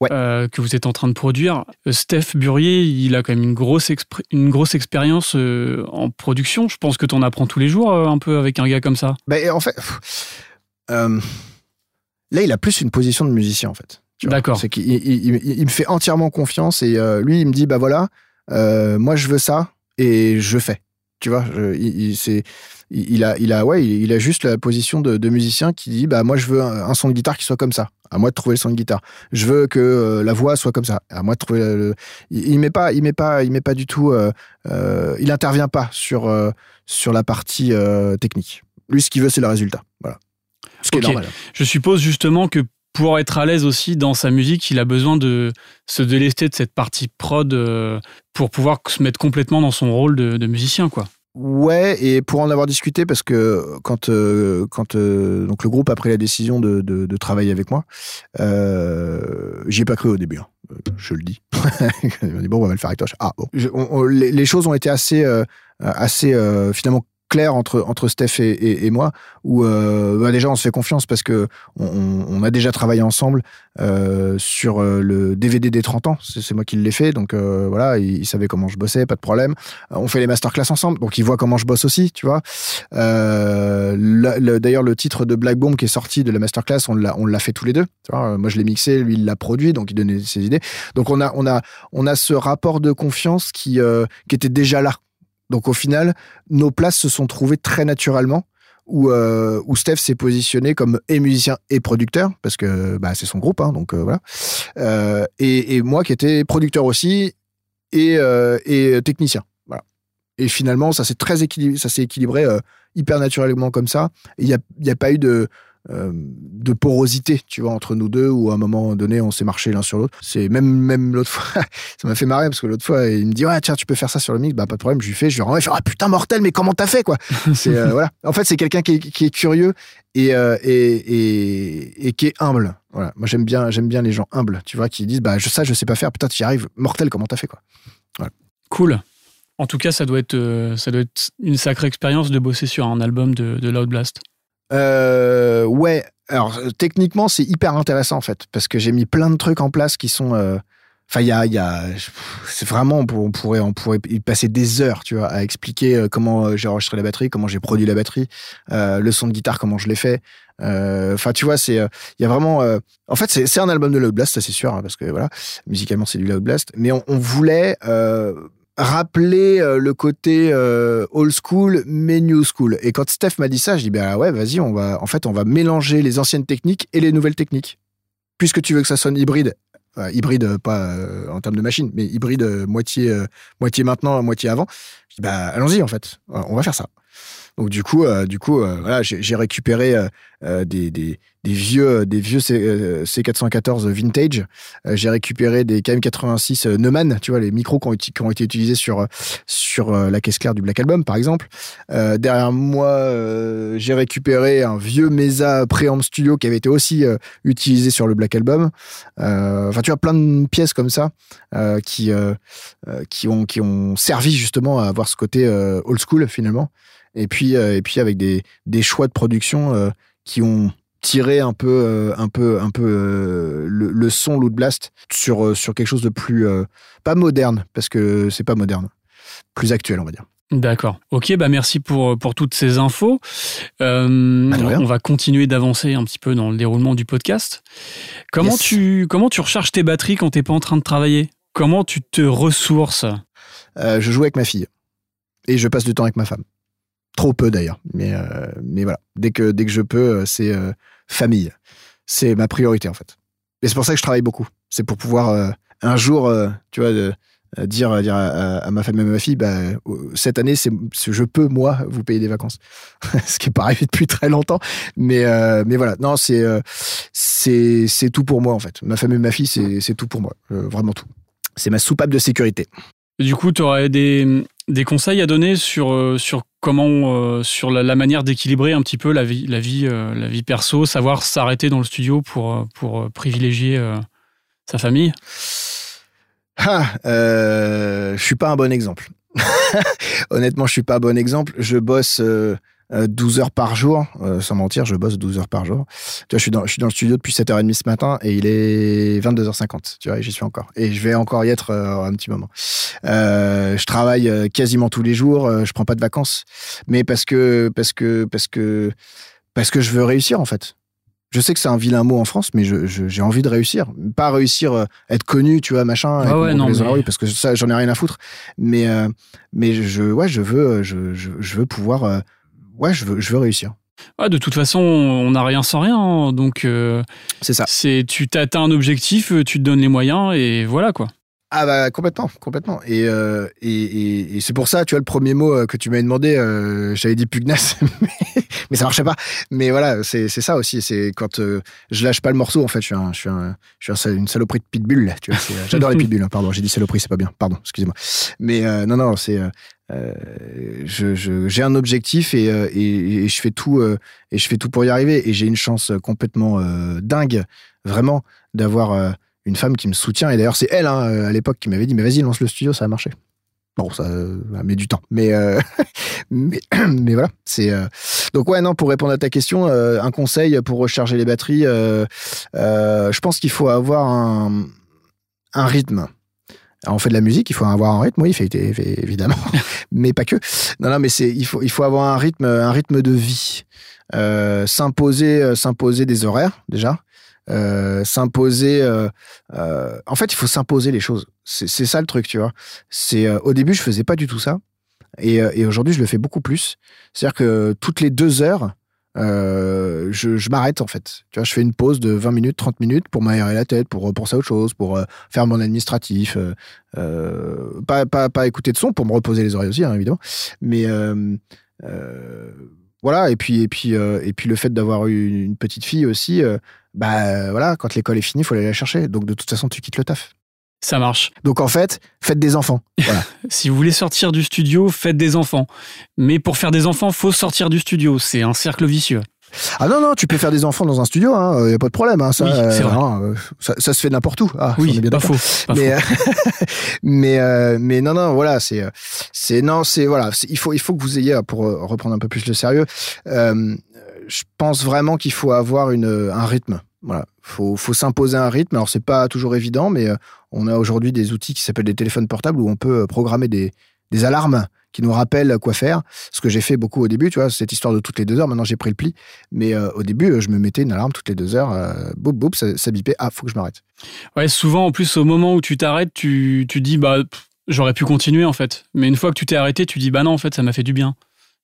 que vous êtes en train de produire. Steph Burier, il a quand même une grosse, une grosse expérience en production. Je pense que tu en apprends tous les jours un peu avec un gars comme ça. Bah, en fait, là, il a plus une position de musicien, en fait. D'accord. C'est qu'il il, me fait entièrement confiance et euh, lui, il me dit bah voilà, euh, moi je veux ça et je fais. Tu vois, il, c'est, il, a, il a, ouais, il, a juste la position de, musicien qui dit bah moi je veux un, son de guitare qui soit comme ça. À moi de trouver le son de guitare. Je veux que euh, la voix soit comme ça. À moi de trouver. Le, il, met pas, il met pas, il met pas du tout. il intervient pas sur sur la partie technique. Lui, ce qu'il veut, c'est le résultat. Voilà. Ce qui est normal. Je suppose justement que pour être à l'aise aussi dans sa musique, il a besoin de se délester de cette partie prod euh, pour pouvoir se mettre complètement dans son rôle de, musicien, quoi. Ouais, et pour en avoir discuté, parce que quand, euh, quand euh, donc le groupe a pris la décision de, de, travailler avec moi, euh, j'y ai pas cru au début, hein. je le dis. on dit bon, on va le faire avec toi. Ah, bon. les, choses ont été assez, assez finalement clair entre, entre Steph et, et, moi, où euh, bah déjà on se fait confiance parce que on, on a déjà travaillé ensemble euh, sur euh, le DVD des 30 ans. C'est moi qui l'ai fait, donc euh, voilà, il, savait comment je bossais, pas de problème. On fait les masterclass ensemble, donc il voit comment je bosse aussi, tu vois. D'ailleurs, le titre de Black Bomb qui est sorti de la masterclass, on l'a on l'a fait tous les deux. Tu vois moi, je l'ai mixé, lui il l'a produit, donc il donnait ses idées. Donc on a on a on a ce rapport de confiance qui qui était déjà là donc au final, nos places se sont trouvées très naturellement. Où, euh, où Steph s'est positionné comme et musicien et producteur, parce que bah, c'est son groupe, hein, donc euh, voilà. Euh, et, moi qui étais producteur aussi et, et technicien. Voilà. Et finalement, ça s'est très équilibré, ça s'est équilibré hyper naturellement comme ça. Il n'y a, y a pas eu de, euh, de porosité, tu vois, entre nous deux, où à un moment donné, on s'est marché l'un sur l'autre. C'est même, même l'autre fois, ça m'a fait marrer parce que l'autre fois, il me dit, ouais, tiens, tu peux faire ça sur le mix, bah, pas de problème, je lui fais, je lui renvoie, il fait, ah, putain, mortel, mais comment t'as fait, quoi? c'est, euh, voilà. En fait, c'est quelqu'un qui, est curieux euh, et, et, et, qui est humble. Voilà. Moi, j'aime bien, j'aime bien les gens humbles, tu vois, qui disent, bah, je, ça, je sais pas faire, putain, tu y arrives, mortel, comment t'as fait, quoi? Cool. En tout cas, ça doit être, ça doit être une sacrée expérience de bosser sur un album de, de Loud Blast. Euh, ouais. Alors techniquement, c'est hyper intéressant en fait, parce que j'ai mis plein de trucs en place qui sont. Euh, enfin, il y a, y a c'est vraiment, on pourrait, on pourrait y passer des heures, tu vois, à expliquer euh, comment euh, j'ai enregistré la batterie, comment j'ai produit la batterie, euh, le son de guitare, comment je l'ai fait. Enfin, tu vois, c'est, il y a vraiment. en fait, c'est un album de Loud Blast, ça c'est sûr, hein, parce que voilà, musicalement c'est du Loud Blast, mais on, on voulait rappeler euh, le côté euh, old school mais new school. Et quand Steph m'a dit ça, je dis ben ouais, vas-y, on va en fait on va mélanger les anciennes techniques et les nouvelles techniques. Puisque tu veux que ça sonne hybride, hybride pas euh, en termes de machine, mais hybride moitié moitié maintenant, moitié avant. Je dis bah allons-y en fait, on va faire ça. Donc du coup, du coup, voilà, j'ai récupéré des, des, des vieux, des vieux C, 414 euh, vintage. Euh, j'ai récupéré des KM86 euh, Neumann, tu vois, les micros qui ont, qui ont été utilisés sur, sur la caisse claire du Black Album, par exemple. derrière moi, j'ai récupéré un vieux Mesa Preamp Studio qui avait été aussi utilisé sur le Black Album. Enfin, tu vois, plein de pièces comme ça qui, qui, ont, qui ont servi justement à avoir ce côté old school finalement. Et puis, et puis avec des, des choix de production qui ont tirer un peu, euh, un peu, un peu euh, le, son Loot Blast sur, euh, sur quelque chose de plus pas moderne parce que c'est pas moderne, plus actuel on va dire. D'accord. Ok, bah merci pour, pour toutes ces infos. on va continuer d'avancer un petit peu dans le déroulement du podcast. Comment, tu, comment tu recharges tes batteries quand tu n'es pas en train de travailler? Comment tu te ressources? Je joue avec ma fille et je passe du temps avec ma femme. Trop peu d'ailleurs, mais, euh, mais voilà. Dès que, dès que je peux, euh, c'est euh, famille. C'est ma priorité en fait. Et c'est pour ça que je travaille beaucoup. C'est pour pouvoir un jour, tu vois, dire, dire à, ma femme et à ma fille, bah, cette année, c'est, je peux, moi, vous payer des vacances. Ce qui n'est pas arrivé depuis très longtemps. Mais, mais voilà, non, c'est, c'est, c'est tout pour moi, en fait. Ma femme et ma fille, c'est, c'est tout pour moi. vraiment tout. C'est ma soupape de sécurité. Du coup, tu aurais des, des conseils à donner sur, sur comment, euh, sur la, manière d'équilibrer un petit peu la vie, la vie, euh, la vie perso, savoir s'arrêter dans le studio pour, pour privilégier sa famille? Ah, Je suis pas un bon exemple. Honnêtement, je suis pas un bon exemple. Je bosse 12 euh, heures par jour, euh, sans mentir, je bosse 12 heures par jour. Tu vois, je suis dans, je suis dans le studio depuis 7h30 ce matin et il est 22h50, tu vois, j'y suis encore. Et je vais encore y être euh, un petit moment. je travaille quasiment tous les jours, je prends pas de vacances, mais parce que, parce que, parce que, parce que je veux réussir, en fait. Je sais que c'est un vilain mot en France, mais j'ai je, envie de réussir. Pas réussir, être connu, tu vois, machin, ah ouais, non, parce que ça, j'en ai rien à foutre. Mais, mais je, ouais, je veux, je, je, je veux pouvoir ouais, je veux, je veux réussir. de toute façon, on n'a rien sans rien. Hein, donc, euh, c'est ça. C'est, tu t'atteins un objectif, euh, tu te donnes les moyens et voilà quoi. Ah bah complètement, complètement. Et, euh, et, et, c'est pour ça, tu vois, le premier mot euh, que tu m'avais demandé, euh, j'avais dit pugnace, mais, mais, ça marchait pas. Mais voilà, c'est ça aussi. C'est quand euh, je lâche pas le morceau, en fait, je suis, un, je suis, un, je suis un, une saloperie de pitbull. Tu vois, j'adore les pitbulls. Hein, pardon, j'ai dit saloperie, c'est pas bien. Pardon, excusez-moi. Mais non, non, c'est j'ai je, un objectif et, et, et, je fais tout et je fais tout pour y arriver. Et j'ai une chance complètement dingue, vraiment, d'avoir une femme qui me soutient. Et d'ailleurs, c'est elle, hein, à l'époque, qui m'avait dit Mais vas-y, lance le studio, ça a marché. Bon, ça, a mis du temps. Mais, euh, mais, mais, voilà. c'est euh, Donc, ouais, non, pour répondre à ta question, euh, un conseil pour recharger les batteries, je pense qu'il faut avoir un, rythme. Alors, on fait de la musique, il faut avoir un rythme, oui, fait, évidemment, mais pas que. Non, non, mais c'est, il faut, il faut avoir un rythme, un rythme de vie. s'imposer, s'imposer des horaires déjà. Euh, s'imposer. Euh, euh, en fait, il faut s'imposer les choses. C'est ça le truc, tu vois. C'est au début, je faisais pas du tout ça, et, aujourd'hui, je le fais beaucoup plus. C'est-à-dire que toutes les deux heures, je, m'arrête en fait. Tu vois, je fais une pause de 20 minutes, 30 minutes pour m'aérer la tête, pour penser à autre chose, pour faire mon administratif, pas, écouter de son, pour me reposer les oreilles aussi, hein, évidemment. Mais voilà, et puis, et puis, et puis le fait d'avoir eu une petite fille aussi, bah voilà, quand l'école est finie, il faut aller la chercher. Donc de toute façon, tu quittes le taf. Ça marche. Donc en fait, faites des enfants. si vous voulez sortir du studio, faites des enfants. Mais pour faire des enfants, faut sortir du studio. C'est un cercle vicieux. Ah non, non, tu peux faire des enfants dans un studio, il hein, n'y a pas de problème. Hein, ça, euh, ça, ça, se fait n'importe où. Ah, oui, bien pas faux. mais, mais, euh, mais non, non, voilà, c'est, c'est, non, c'est, voilà, il faut, il faut que vous ayez, pour reprendre un peu plus le sérieux, euh, je pense vraiment qu'il faut avoir une, un rythme. Voilà, faut, faut s'imposer un rythme. Alors c'est pas toujours évident, mais euh, on a aujourd'hui des outils qui s'appellent des téléphones portables où on peut euh, programmer des, des alarmes qui nous rappellent quoi faire. Ce que j'ai fait beaucoup au début, tu vois, cette histoire de toutes les deux heures. Maintenant j'ai pris le pli, mais euh, au début je me mettais une alarme toutes les deux heures. Euh, boum boum, ça, ça, bipait. Ah, faut que je m'arrête. Ouais, souvent en plus au moment où tu t'arrêtes, tu, tu dis bah j'aurais pu continuer en fait. Mais une fois que tu t'es arrêté, tu dis bah non en fait ça m'a fait du bien.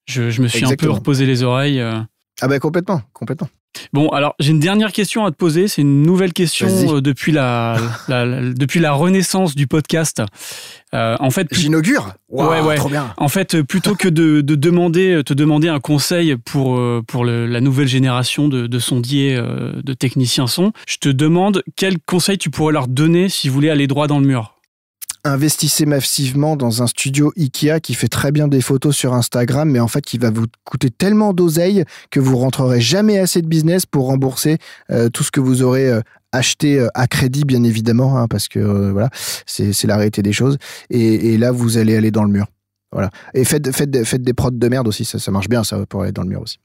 Je, je me suis un peu reposé les oreilles. Ah ben complètement, complètement. Bon, alors j'ai une dernière question à te poser. C'est une nouvelle question euh, depuis la, depuis la renaissance du podcast. Euh, en fait, j'inaugure. ouais, ouais. Trop bien. En fait, plutôt que de, de, demander, te demander un conseil pour euh, pour le, la nouvelle génération de, de sondiers, de techniciens son, je te demande quel conseil tu pourrais leur donner si vous voulez aller droit dans le mur investissez massivement dans un studio Ikea qui fait très bien des photos sur Instagram, mais en fait qui va vous coûter tellement d'oseille que vous rentrerez jamais assez de business pour rembourser euh, tout ce que vous aurez euh, acheté euh, à crédit, bien évidemment, hein, parce que voilà, c'est la réalité des choses. Et, là, vous allez aller dans le mur. Voilà. Et faites, des prods de merde aussi, ça, marche bien, ça, pour aller dans le mur aussi.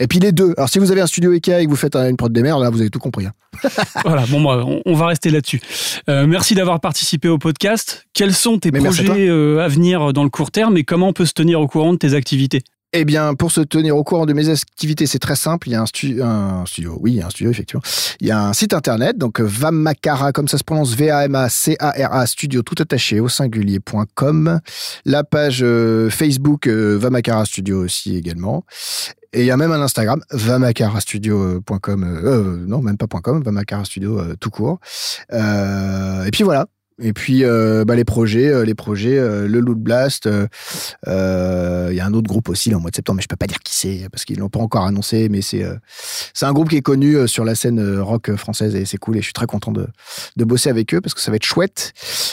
Et puis les deux. Alors si vous avez un studio Ikea et que vous faites une prod des mers, là vous avez tout compris. Hein. voilà, bon, bah, on, va rester là-dessus. Euh, merci d'avoir participé au podcast. Quels sont tes projets euh, à, venir dans le court terme et comment on peut se tenir au courant de tes activités? Eh bien, pour se tenir au courant de mes activités, c'est très simple. Il y a un, studio, oui, un studio, effectivement. Il y a un site internet, donc Vamacara, comme ça se prononce, V-A-M-A-C-A-R-A, studio tout attaché au singulier.com. La page euh, Facebook Vamacara Studio aussi également. Et il y a même un Instagram, vamakarastudio.com, euh, euh, non, même pas .com, vamakarastudio euh, tout court. Euh, et puis voilà, et puis euh, bah, les projets, euh, les projets, euh, le Loot Blast. Il y a un autre groupe aussi là, au mois de septembre, mais je peux pas dire qui c'est parce qu'ils l'ont pas encore annoncé. Mais c'est c'est un groupe qui est connu sur la scène rock française et c'est cool. Et je suis très content de, de bosser avec eux parce que ça va être chouette.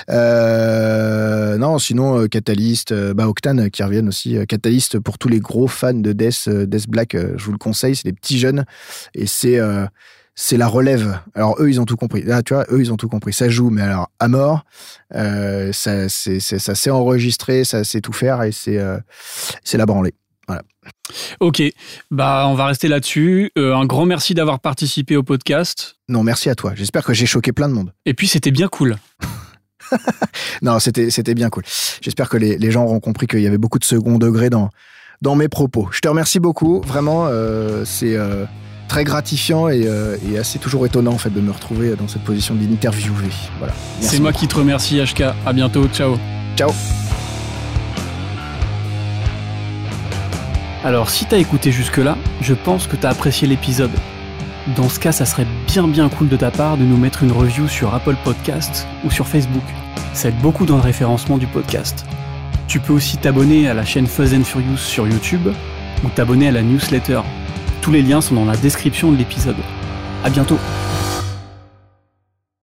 non, sinon Catalyst, bah Octane qui reviennent aussi. Catalyst pour tous les gros fans de Death, Death Black, je vous le conseille. C'est des petits jeunes et c'est c'est la relève. Alors eux, ils ont tout compris. Là, tu vois, eux, ils ont tout compris. Ça joue, mais alors à mort. Euh, ça, c'est, ça s'est enregistré, ça sait tout faire et c'est, euh, c'est la branlée. Voilà. Ok, bah on va rester là-dessus. Euh, un grand merci d'avoir participé au podcast. Non, merci à toi. J'espère que j'ai choqué plein de monde. Et puis c'était bien cool. non, c'était, c'était bien cool. J'espère que les, les gens auront compris qu'il y avait beaucoup de second degré dans, dans mes propos. Je te remercie beaucoup. Vraiment, c'est très gratifiant euh, et, assez toujours étonnant en fait de me retrouver dans cette position d'interviewer. Voilà. C'est moi qui te remercie HK. À bientôt. Ciao. Ciao. Alors si t'as écouté jusque-là, je pense que t'as apprécié l'épisode. Dans ce cas, ça serait bien bien cool de ta part de nous mettre une review sur Apple Podcasts ou sur Facebook. Ça aide beaucoup dans le référencement du podcast. Tu peux aussi t'abonner à la chaîne Fuzz and Furious sur YouTube ou t'abonner à la newsletter tous les liens sont dans la description de l'épisode. À bientôt